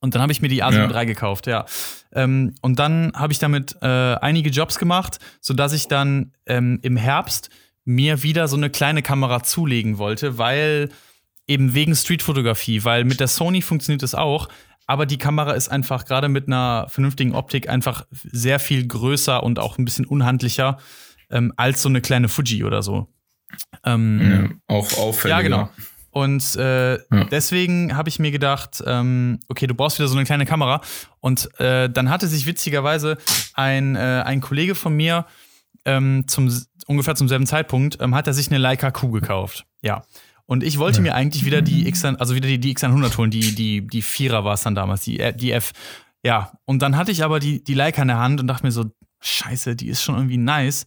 Speaker 4: Und dann habe ich mir die A7
Speaker 1: Ja.
Speaker 4: III gekauft, ja. Ähm, und dann habe ich damit äh, einige Jobs gemacht, sodass ich dann ähm, im Herbst mir wieder so eine kleine Kamera zulegen wollte, weil eben wegen Streetfotografie, weil mit der Sony funktioniert es auch, aber die Kamera ist einfach gerade mit einer vernünftigen Optik einfach sehr viel größer und auch ein bisschen unhandlicher ähm, als so eine kleine Fuji oder so. Ähm,
Speaker 1: Ja, auch auffälliger.
Speaker 4: ja, genau. Und äh,
Speaker 1: Ja.
Speaker 4: deswegen habe ich mir gedacht, ähm, okay, du brauchst wieder so eine kleine Kamera. Und äh, dann hatte sich witzigerweise ein, äh, ein Kollege von mir ähm, zum, ungefähr zum selben Zeitpunkt, ähm, hat er sich eine Leica Q gekauft. Ja. Und ich wollte mir eigentlich wieder die X, also wieder die, die X100 holen, die, die, die Vierer war es dann damals, die, äh, die F. Ja. Und dann hatte ich aber die, die Leica in der Hand und dachte mir so, scheiße, die ist schon irgendwie nice.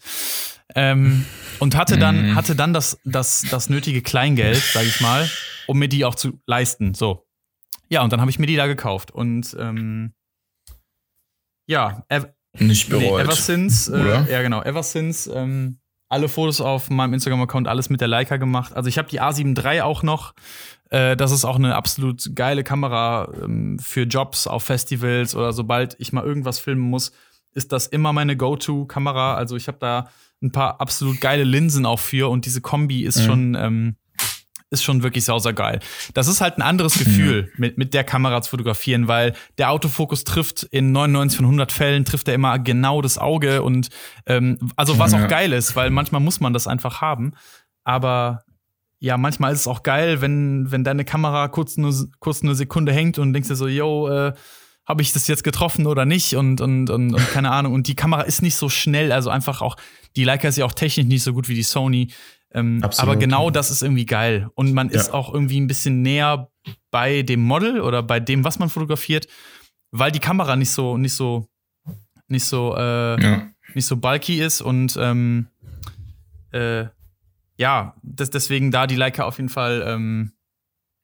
Speaker 4: Ähm, und hatte dann,
Speaker 1: Mhm.
Speaker 4: hatte dann das, das, das nötige Kleingeld, sage ich mal, um mir die auch zu leisten. So. Ja, und dann habe ich mir die da gekauft. Und ähm, ja, ev
Speaker 1: Nicht
Speaker 4: nee,
Speaker 1: bereut.
Speaker 4: ever since, äh, ja genau, ever since ähm, alle Fotos auf meinem Instagram-Account, alles mit der Leica gemacht. Also ich habe die A7 III auch noch. Äh, das ist auch eine absolut geile Kamera ähm, für Jobs auf Festivals oder sobald ich mal irgendwas filmen muss, ist das immer meine Go-To-Kamera. Also ich habe da ein paar absolut geile Linsen auch für und diese Kombi ist
Speaker 1: Mhm.
Speaker 4: schon ähm, ist schon wirklich sauser geil. Das ist halt ein anderes Gefühl, mit, mit der Kamera zu fotografieren, weil der Autofokus trifft in 99 von 100 Fällen trifft er immer genau das Auge und ähm, also was
Speaker 1: Ja.
Speaker 4: auch geil ist, weil manchmal muss man das einfach haben, aber ja, manchmal ist es auch geil, wenn, wenn deine Kamera kurz eine, kurz eine Sekunde hängt und denkst dir so, yo, äh, habe ich das jetzt getroffen oder nicht und, und, und, und keine Ahnung. Und die Kamera ist nicht so schnell, also einfach auch, die Leica ist ja auch technisch nicht so gut wie die Sony. Ähm, aber genau das ist irgendwie geil. Und man ist
Speaker 2: Ja.
Speaker 4: auch irgendwie ein bisschen näher bei dem Model oder bei dem, was man fotografiert, weil die Kamera nicht so, nicht so, nicht so, äh,
Speaker 1: Ja.
Speaker 4: nicht so bulky ist und ähm, äh, ja, das, deswegen da die Leica auf jeden Fall, ähm,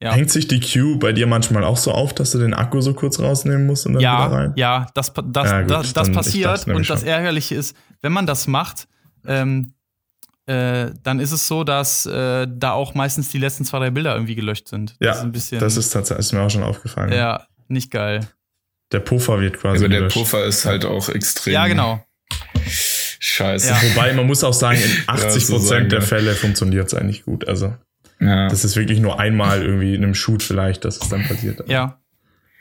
Speaker 4: ja.
Speaker 2: Hängt sich die Q bei dir manchmal auch so auf, dass du den Akku so kurz rausnehmen musst und dann wieder
Speaker 4: Ja,
Speaker 2: rein?
Speaker 4: ja, das, das,
Speaker 2: Ja, gut,
Speaker 4: das, das passiert. Und das
Speaker 2: schon.
Speaker 4: Ärgerliche ist, wenn man das macht, ähm, äh, dann ist es so, dass äh, da auch meistens die letzten zwei, drei Bilder irgendwie gelöscht sind.
Speaker 2: Ja,
Speaker 4: das ist ein bisschen,
Speaker 2: das ist tatsächlich ist mir auch schon aufgefallen.
Speaker 4: ja, nicht geil.
Speaker 2: Der Puffer wird quasi
Speaker 1: Aber der
Speaker 2: gelöscht.
Speaker 1: Puffer ist halt auch extrem.
Speaker 4: Ja, genau.
Speaker 1: Scheiße.
Speaker 4: Ja.
Speaker 2: Wobei, man muss auch sagen, in 80%
Speaker 1: so sagen,
Speaker 2: der
Speaker 1: ja.
Speaker 2: Fälle funktioniert es eigentlich gut. Also,
Speaker 1: Ja.
Speaker 2: das ist wirklich nur einmal irgendwie in einem Shoot vielleicht, dass es dann passiert.
Speaker 4: Ja,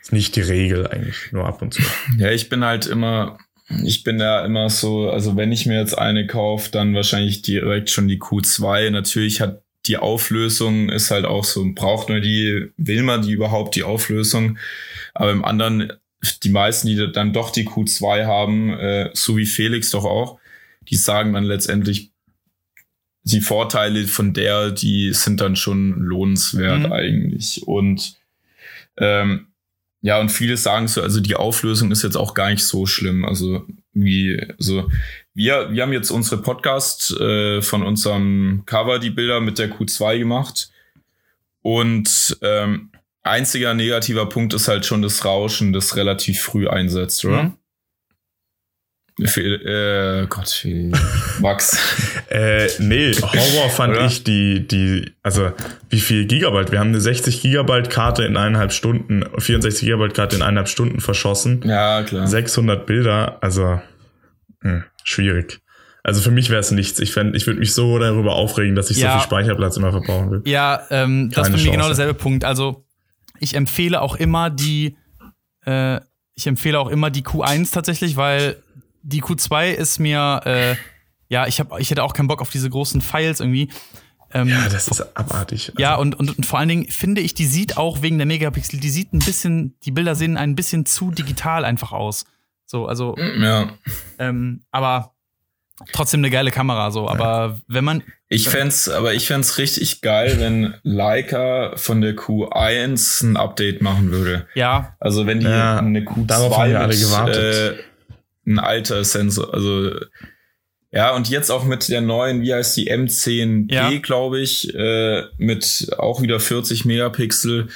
Speaker 2: Ist nicht die Regel eigentlich, nur ab und zu.
Speaker 1: Ja, ich bin halt immer, ich bin da immer so, also wenn ich mir jetzt eine kaufe, dann wahrscheinlich direkt schon die Q2. Natürlich hat die Auflösung ist halt auch so, braucht nur die, will man die überhaupt die Auflösung? Aber im anderen, die meisten, die dann doch die Q2 haben, äh, so wie Felix doch auch, die sagen dann letztendlich, die Vorteile von der, die sind dann schon lohnenswert
Speaker 4: Mhm.
Speaker 1: eigentlich. Und ähm, ja, und viele sagen so, also die Auflösung ist jetzt auch gar nicht so schlimm. Also wie, also wir, wir haben jetzt unsere Podcast äh, von unserem Cover die Bilder mit der Q2 gemacht. Und ähm, einziger negativer Punkt ist halt schon das Rauschen, das relativ früh einsetzt, oder?
Speaker 4: Mhm.
Speaker 1: Fel- äh, Gott, Fel- Max.
Speaker 2: Äh, nee, Horror fand
Speaker 1: Oder?
Speaker 2: ich die, die, also wie viel Gigabyte? Wir haben eine 60 Gigabyte Karte in eineinhalb Stunden, 64 Gigabyte Karte in eineinhalb Stunden verschossen.
Speaker 1: ja, klar.
Speaker 2: 600 Bilder, also hm, schwierig. Also für mich wäre es nichts. Ich fänd, ich würde mich so darüber aufregen, dass ich
Speaker 4: Ja.
Speaker 2: so viel Speicherplatz immer verbrauchen will.
Speaker 4: Ja, ähm, das ist für mich genau derselbe Punkt. Also ich empfehle auch immer die, äh, ich empfehle auch immer die Q1 tatsächlich, weil die Q2 ist mir, äh, ja, ich habe, ich hätte auch keinen Bock auf diese großen Files irgendwie. Ähm,
Speaker 2: Ja, das ist abartig. Also,
Speaker 4: ja, und, und, und vor allen Dingen finde ich, die sieht auch wegen der Megapixel, die sieht ein bisschen, die Bilder sehen ein bisschen zu digital einfach aus. So, also,
Speaker 1: Ja.
Speaker 4: ähm, aber trotzdem eine geile Kamera, so. Aber wenn man,
Speaker 1: Ich fänd's, aber ich fänd's richtig geil, wenn Leica von der Q1 ein Update machen würde.
Speaker 4: ja,
Speaker 1: Also wenn die
Speaker 2: Ja,
Speaker 1: eine Q2
Speaker 2: darauf haben wir alle gewartet.
Speaker 1: Äh, ein alter Sensor, also Ja, und jetzt auch mit der neuen, wie heißt die, M10P,
Speaker 4: Ja.
Speaker 1: glaube ich, äh, mit auch wieder 40 Megapixel.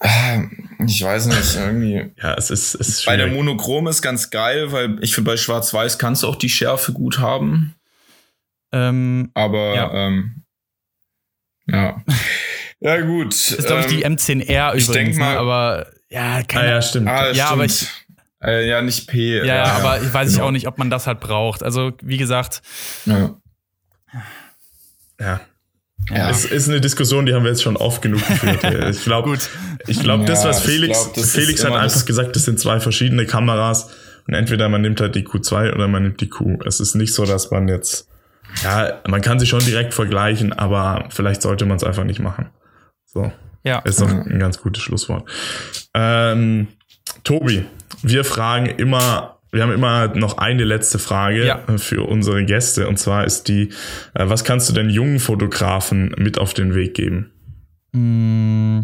Speaker 1: Ah, Ich weiß nicht, irgendwie.
Speaker 2: Ja, es ist, es ist
Speaker 1: Bei der. Monochrom ist ganz geil, weil ich finde, bei Schwarz-Weiß kannst du auch die Schärfe gut haben.
Speaker 4: Ähm,
Speaker 1: Aber
Speaker 4: Ja.
Speaker 1: ähm, ja. Ja, gut.
Speaker 4: ist, glaube ich, die
Speaker 1: ähm,
Speaker 4: M10R
Speaker 1: ich
Speaker 4: übrigens.
Speaker 1: denk mal-
Speaker 4: ne? aber ja,
Speaker 2: Ah,
Speaker 4: keine
Speaker 2: ja, stimmt.
Speaker 1: ah,
Speaker 4: Ja,
Speaker 1: stimmt.
Speaker 4: aber ich-
Speaker 1: äh, ja, nicht P.
Speaker 4: Ja, ja, aber ich weiß ich
Speaker 2: genau.
Speaker 4: auch nicht, ob man das halt braucht. Also, wie gesagt,
Speaker 1: Ja.
Speaker 2: ja.
Speaker 1: Ja.
Speaker 2: Es ist eine Diskussion, die haben wir jetzt schon oft genug geführt. Ich glaube, ich glaube, das,
Speaker 1: Ja,
Speaker 2: was
Speaker 1: ich
Speaker 2: Felix,
Speaker 1: glaub, das
Speaker 2: Felix hat einfach
Speaker 1: das-
Speaker 2: gesagt, das sind zwei verschiedene Kameras und entweder man nimmt halt die Q2 oder man nimmt die Q. Es ist nicht so, dass man jetzt, ja, man kann sie schon direkt vergleichen, aber vielleicht sollte man es einfach nicht machen. So.
Speaker 4: Ja.
Speaker 2: Ist doch ein ganz gutes Schlusswort. Ähm, Tobi, wir fragen immer, wir haben immer noch eine letzte Frage
Speaker 4: Ja.
Speaker 2: für unsere Gäste. Und zwar ist die, äh, was kannst du denn jungen Fotografen mit auf den Weg geben?
Speaker 4: Mm,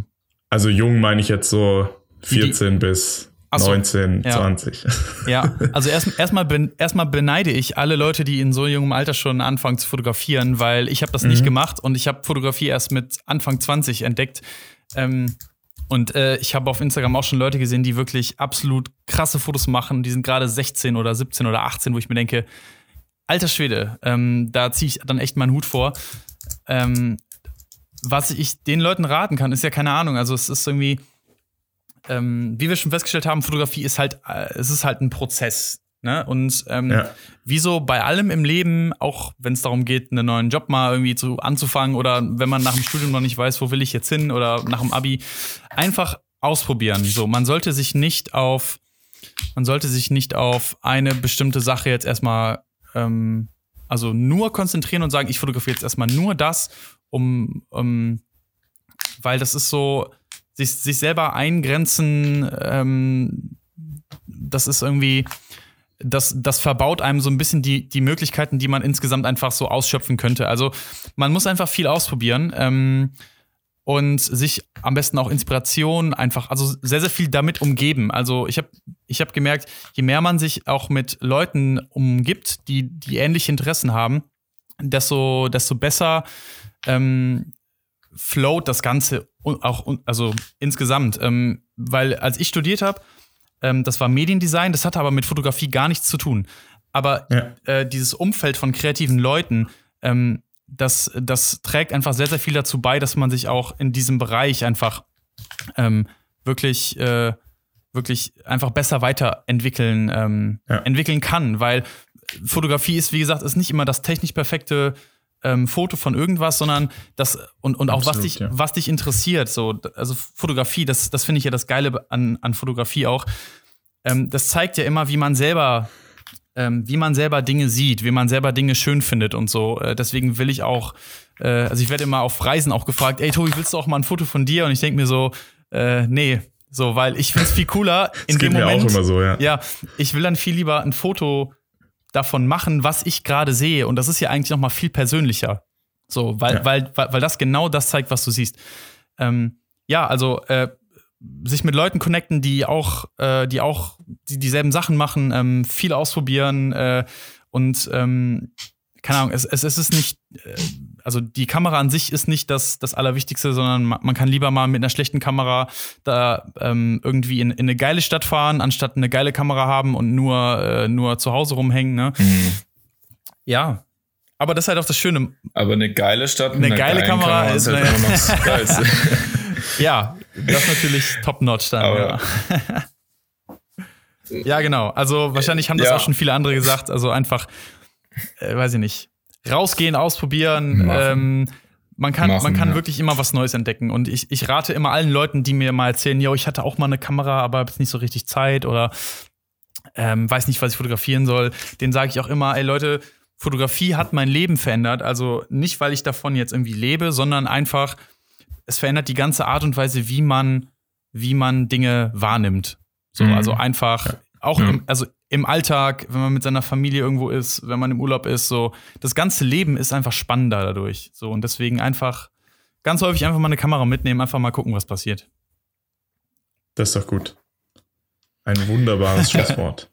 Speaker 2: Also jung meine ich jetzt so 14 bis
Speaker 4: Ach so,
Speaker 2: 19,
Speaker 4: ja. 20.
Speaker 2: 20.
Speaker 4: Ja, also erst- erstmal ben, erstmal beneide ich alle Leute, die in so jungem Alter schon anfangen zu fotografieren, weil ich habe das nicht gemacht und ich habe Fotografie erst mit Anfang 20 entdeckt. Ähm, und äh, ich habe auf Instagram auch schon Leute gesehen, die wirklich absolut krasse Fotos machen. Die sind gerade 16 oder 17 oder 18, wo ich mir denke, alter Schwede, ähm, da ziehe ich dann echt meinen Hut vor. Ähm, was ich den Leuten raten kann, ist ja keine Ahnung. Also es ist irgendwie, ähm, wie wir schon festgestellt haben, Fotografie ist halt, äh, es ist halt ein Prozess. Ne? Und ähm,
Speaker 2: Ja.
Speaker 4: wie so bei allem im Leben, auch wenn es darum geht, einen neuen Job mal irgendwie zu anzufangen oder wenn man nach dem Studium noch nicht weiß, wo will ich jetzt hin oder nach dem Abi, einfach ausprobieren. So, man sollte sich nicht auf, man sollte sich nicht auf eine bestimmte Sache jetzt erstmal, ähm, also nur konzentrieren und sagen, ich fotografiere jetzt erstmal nur das, um, um weil das ist so, sich, sich selber eingrenzen, ähm, das ist irgendwie, das, das verbaut einem so ein bisschen die, die Möglichkeiten, die man insgesamt einfach so ausschöpfen könnte. Also man muss einfach viel ausprobieren ähm, und sich am besten auch Inspiration einfach, also sehr, sehr viel damit umgeben. Also ich habe ich hab gemerkt, je mehr man sich auch mit Leuten umgibt, die, die ähnliche Interessen haben, desto, desto besser ähm, float das Ganze auch also insgesamt. Ähm, weil als ich studiert habe, ähm, das war Mediendesign, das hatte aber mit Fotografie gar nichts zu tun. Aber
Speaker 2: Ja.
Speaker 4: äh, dieses Umfeld von kreativen Leuten, ähm, das, das trägt einfach sehr, sehr viel dazu bei, dass man sich auch in diesem Bereich einfach ähm, wirklich, äh, wirklich einfach besser weiterentwickeln ähm,
Speaker 2: Ja.
Speaker 4: entwickeln kann. Weil Fotografie ist, wie gesagt, ist nicht immer das technisch perfekte ähm, Foto von irgendwas, sondern das und, und auch was
Speaker 2: Absolut,
Speaker 4: dich,
Speaker 2: ja.
Speaker 4: was dich interessiert. So, also Fotografie, das, das finde ich ja das Geile an, an Fotografie auch. Ähm, das zeigt ja immer, wie man selber, ähm, wie man selber Dinge sieht, wie man selber Dinge schön findet und so. Äh, deswegen will ich auch, äh, also ich werde immer auf Reisen auch gefragt, ey Tobi, willst du auch mal ein Foto von dir? Und ich denke mir so, äh, nee, so, weil ich finde es viel cooler in
Speaker 2: Das geht
Speaker 4: dem
Speaker 2: mir
Speaker 4: Moment.
Speaker 2: auch immer so, ja.
Speaker 4: Ja, ich will dann viel lieber ein Foto davon machen, was ich gerade sehe. Und das ist ja eigentlich noch mal viel persönlicher. So, weil,
Speaker 2: Ja.
Speaker 4: weil, weil, weil das genau das zeigt, was du siehst. Ähm, ja, also äh, sich mit Leuten connecten, die auch, äh, die auch die, dieselben Sachen machen, ähm, viel ausprobieren äh, und ähm, keine Ahnung, es, es, es ist nicht, äh, also die Kamera an sich ist nicht das, das Allerwichtigste, sondern ma- man kann lieber mal mit einer schlechten Kamera da ähm, irgendwie in, in eine geile Stadt fahren, anstatt eine geile Kamera haben und nur, äh, nur zu Hause rumhängen. Ne?
Speaker 1: Mhm.
Speaker 4: Ja. Aber das ist halt auch das Schöne.
Speaker 1: Aber eine geile Stadt mit
Speaker 4: Eine
Speaker 1: einer
Speaker 4: geile
Speaker 1: geilen
Speaker 4: Kamera ist
Speaker 1: halt immer noch das Geilste.
Speaker 4: Ja, das ist natürlich top-notch dann.
Speaker 1: Aber-
Speaker 4: ja. ja, genau. Also wahrscheinlich haben das
Speaker 1: Ja.
Speaker 4: auch schon viele andere gesagt. Also einfach, äh, weiß ich nicht, rausgehen, ausprobieren. Ähm, man kann,
Speaker 1: Machen,
Speaker 4: man kann
Speaker 1: ja.
Speaker 4: wirklich immer was Neues entdecken. Und ich, ich rate immer allen Leuten, die mir mal erzählen, yo, ich hatte auch mal eine Kamera, aber habe jetzt nicht so richtig Zeit oder ähm, weiß nicht, was ich fotografieren soll, den sage ich auch immer, ey Leute, Fotografie hat mein Leben verändert. Also nicht, weil ich davon jetzt irgendwie lebe, sondern einfach, es verändert die ganze Art und Weise, wie man, wie man Dinge wahrnimmt. So,
Speaker 1: Mhm.
Speaker 4: also einfach, auch
Speaker 2: Ja.
Speaker 4: im, also im Alltag, wenn man mit seiner Familie irgendwo ist, wenn man im Urlaub ist, so, das ganze Leben ist einfach spannender dadurch. So, und deswegen einfach ganz häufig einfach mal eine Kamera mitnehmen, einfach mal gucken, was passiert.
Speaker 2: Das ist doch gut. Ein wunderbares Schlusswort.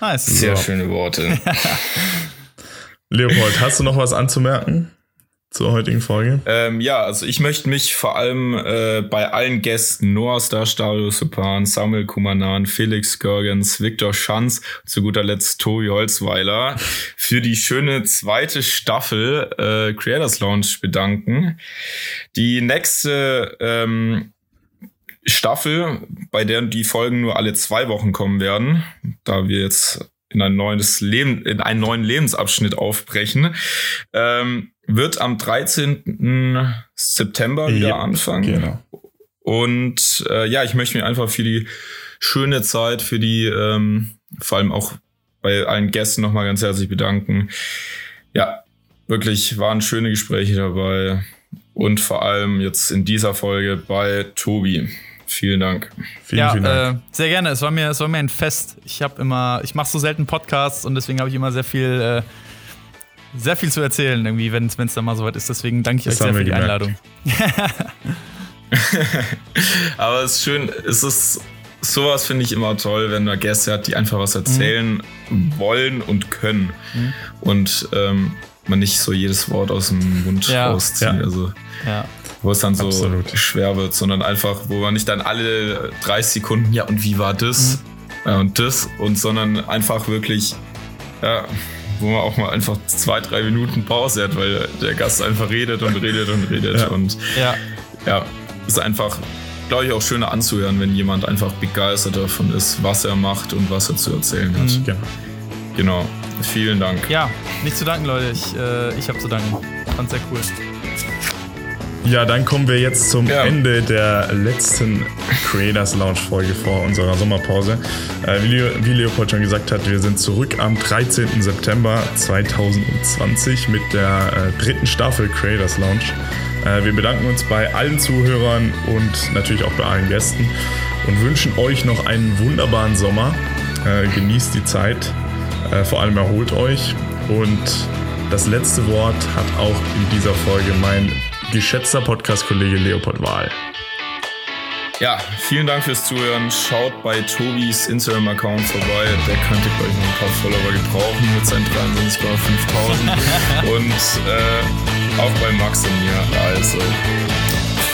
Speaker 4: Nice.
Speaker 1: Sehr schöne Worte.
Speaker 2: Leopold, hast du noch was anzumerken zur heutigen Folge?
Speaker 1: Ähm, ja, also ich möchte mich vor allem äh, bei allen Gästen, Noah Star, Stadio Supan, Samuel Kumanan, Felix Görgens, Viktor Schanz, zu guter Letzt Tobi Holzweiler, für die schöne zweite Staffel äh, Creators Lounge bedanken. Die nächste ähm, Staffel, bei der die Folgen nur alle zwei Wochen kommen werden, da wir jetzt in ein neues Leben, in einen neuen Lebensabschnitt aufbrechen, ähm, wird am 13. September wieder
Speaker 2: Ja,
Speaker 1: anfangen.
Speaker 2: Genau.
Speaker 1: Und äh, ja, ich möchte mich einfach für die schöne Zeit, für die ähm, vor allem auch bei allen Gästen nochmal ganz herzlich bedanken. Ja, wirklich waren schöne Gespräche dabei und vor allem jetzt in dieser Folge bei Tobi. Vielen Dank.
Speaker 2: Vielen,
Speaker 4: ja,
Speaker 2: vielen Dank.
Speaker 4: Äh, sehr gerne. Es war mir, es war mir ein Fest. Ich habe immer, ich mache so selten Podcasts und deswegen habe ich immer sehr viel, äh, sehr viel zu erzählen, irgendwie, wenn es dann mal soweit ist. Deswegen danke ich
Speaker 2: Das
Speaker 4: euch sehr für die
Speaker 2: gemerkt.
Speaker 4: Einladung.
Speaker 1: Aber es ist schön, es ist sowas finde ich immer toll, wenn man Gäste hat, die einfach was erzählen wollen und können. Und ähm, man nicht so jedes Wort aus dem Mund
Speaker 4: Ja.
Speaker 1: rauszieht.
Speaker 2: Ja.
Speaker 1: Also
Speaker 4: Ja.
Speaker 1: wo es dann so
Speaker 2: Absolut.
Speaker 1: schwer wird, sondern einfach, wo man nicht dann alle 30 Sekunden, ja, und wie war das? Ja, und das, und sondern einfach wirklich, ja, wo man auch mal einfach zwei, drei Minuten Pause hat, weil der Gast einfach redet und redet und redet.
Speaker 2: Ja.
Speaker 1: Und
Speaker 4: Ja.
Speaker 1: ja, ist einfach, glaube ich, auch schöner anzuhören, wenn jemand einfach begeistert davon ist, was er macht und was er zu erzählen hat.
Speaker 2: Genau.
Speaker 1: Genau. Vielen Dank.
Speaker 4: ja, nicht zu danken, Leute. Ich, äh, ich habe zu danken. Fand sehr cool.
Speaker 2: Ja, dann kommen wir jetzt zum
Speaker 1: Ja.
Speaker 2: Ende der letzten Creators Lounge Folge vor unserer Sommerpause. Äh, wie, Leo, wie Leopold schon gesagt hat, wir sind zurück am 13. September 2020 mit der äh, dritten Staffel Creators Lounge. Äh, wir bedanken uns bei allen Zuhörern und natürlich auch bei allen Gästen und wünschen euch noch einen wunderbaren Sommer. Äh, genießt die Zeit, äh, vor allem erholt euch und das letzte Wort hat auch in dieser Folge mein geschätzter Podcast-Kollege Leopold Wahl.
Speaker 1: Ja, vielen Dank fürs Zuhören. Schaut bei Tobis Instagram-Account vorbei. Der könnte, glaube ich, noch ein paar Follower gebrauchen mit seinen 23,5000. Und äh, auch bei Max und mir. Also,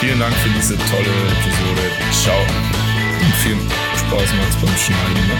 Speaker 1: vielen Dank für diese tolle Episode. Ciao. Und viel Spaß, Max, beim Schneiden. Ne?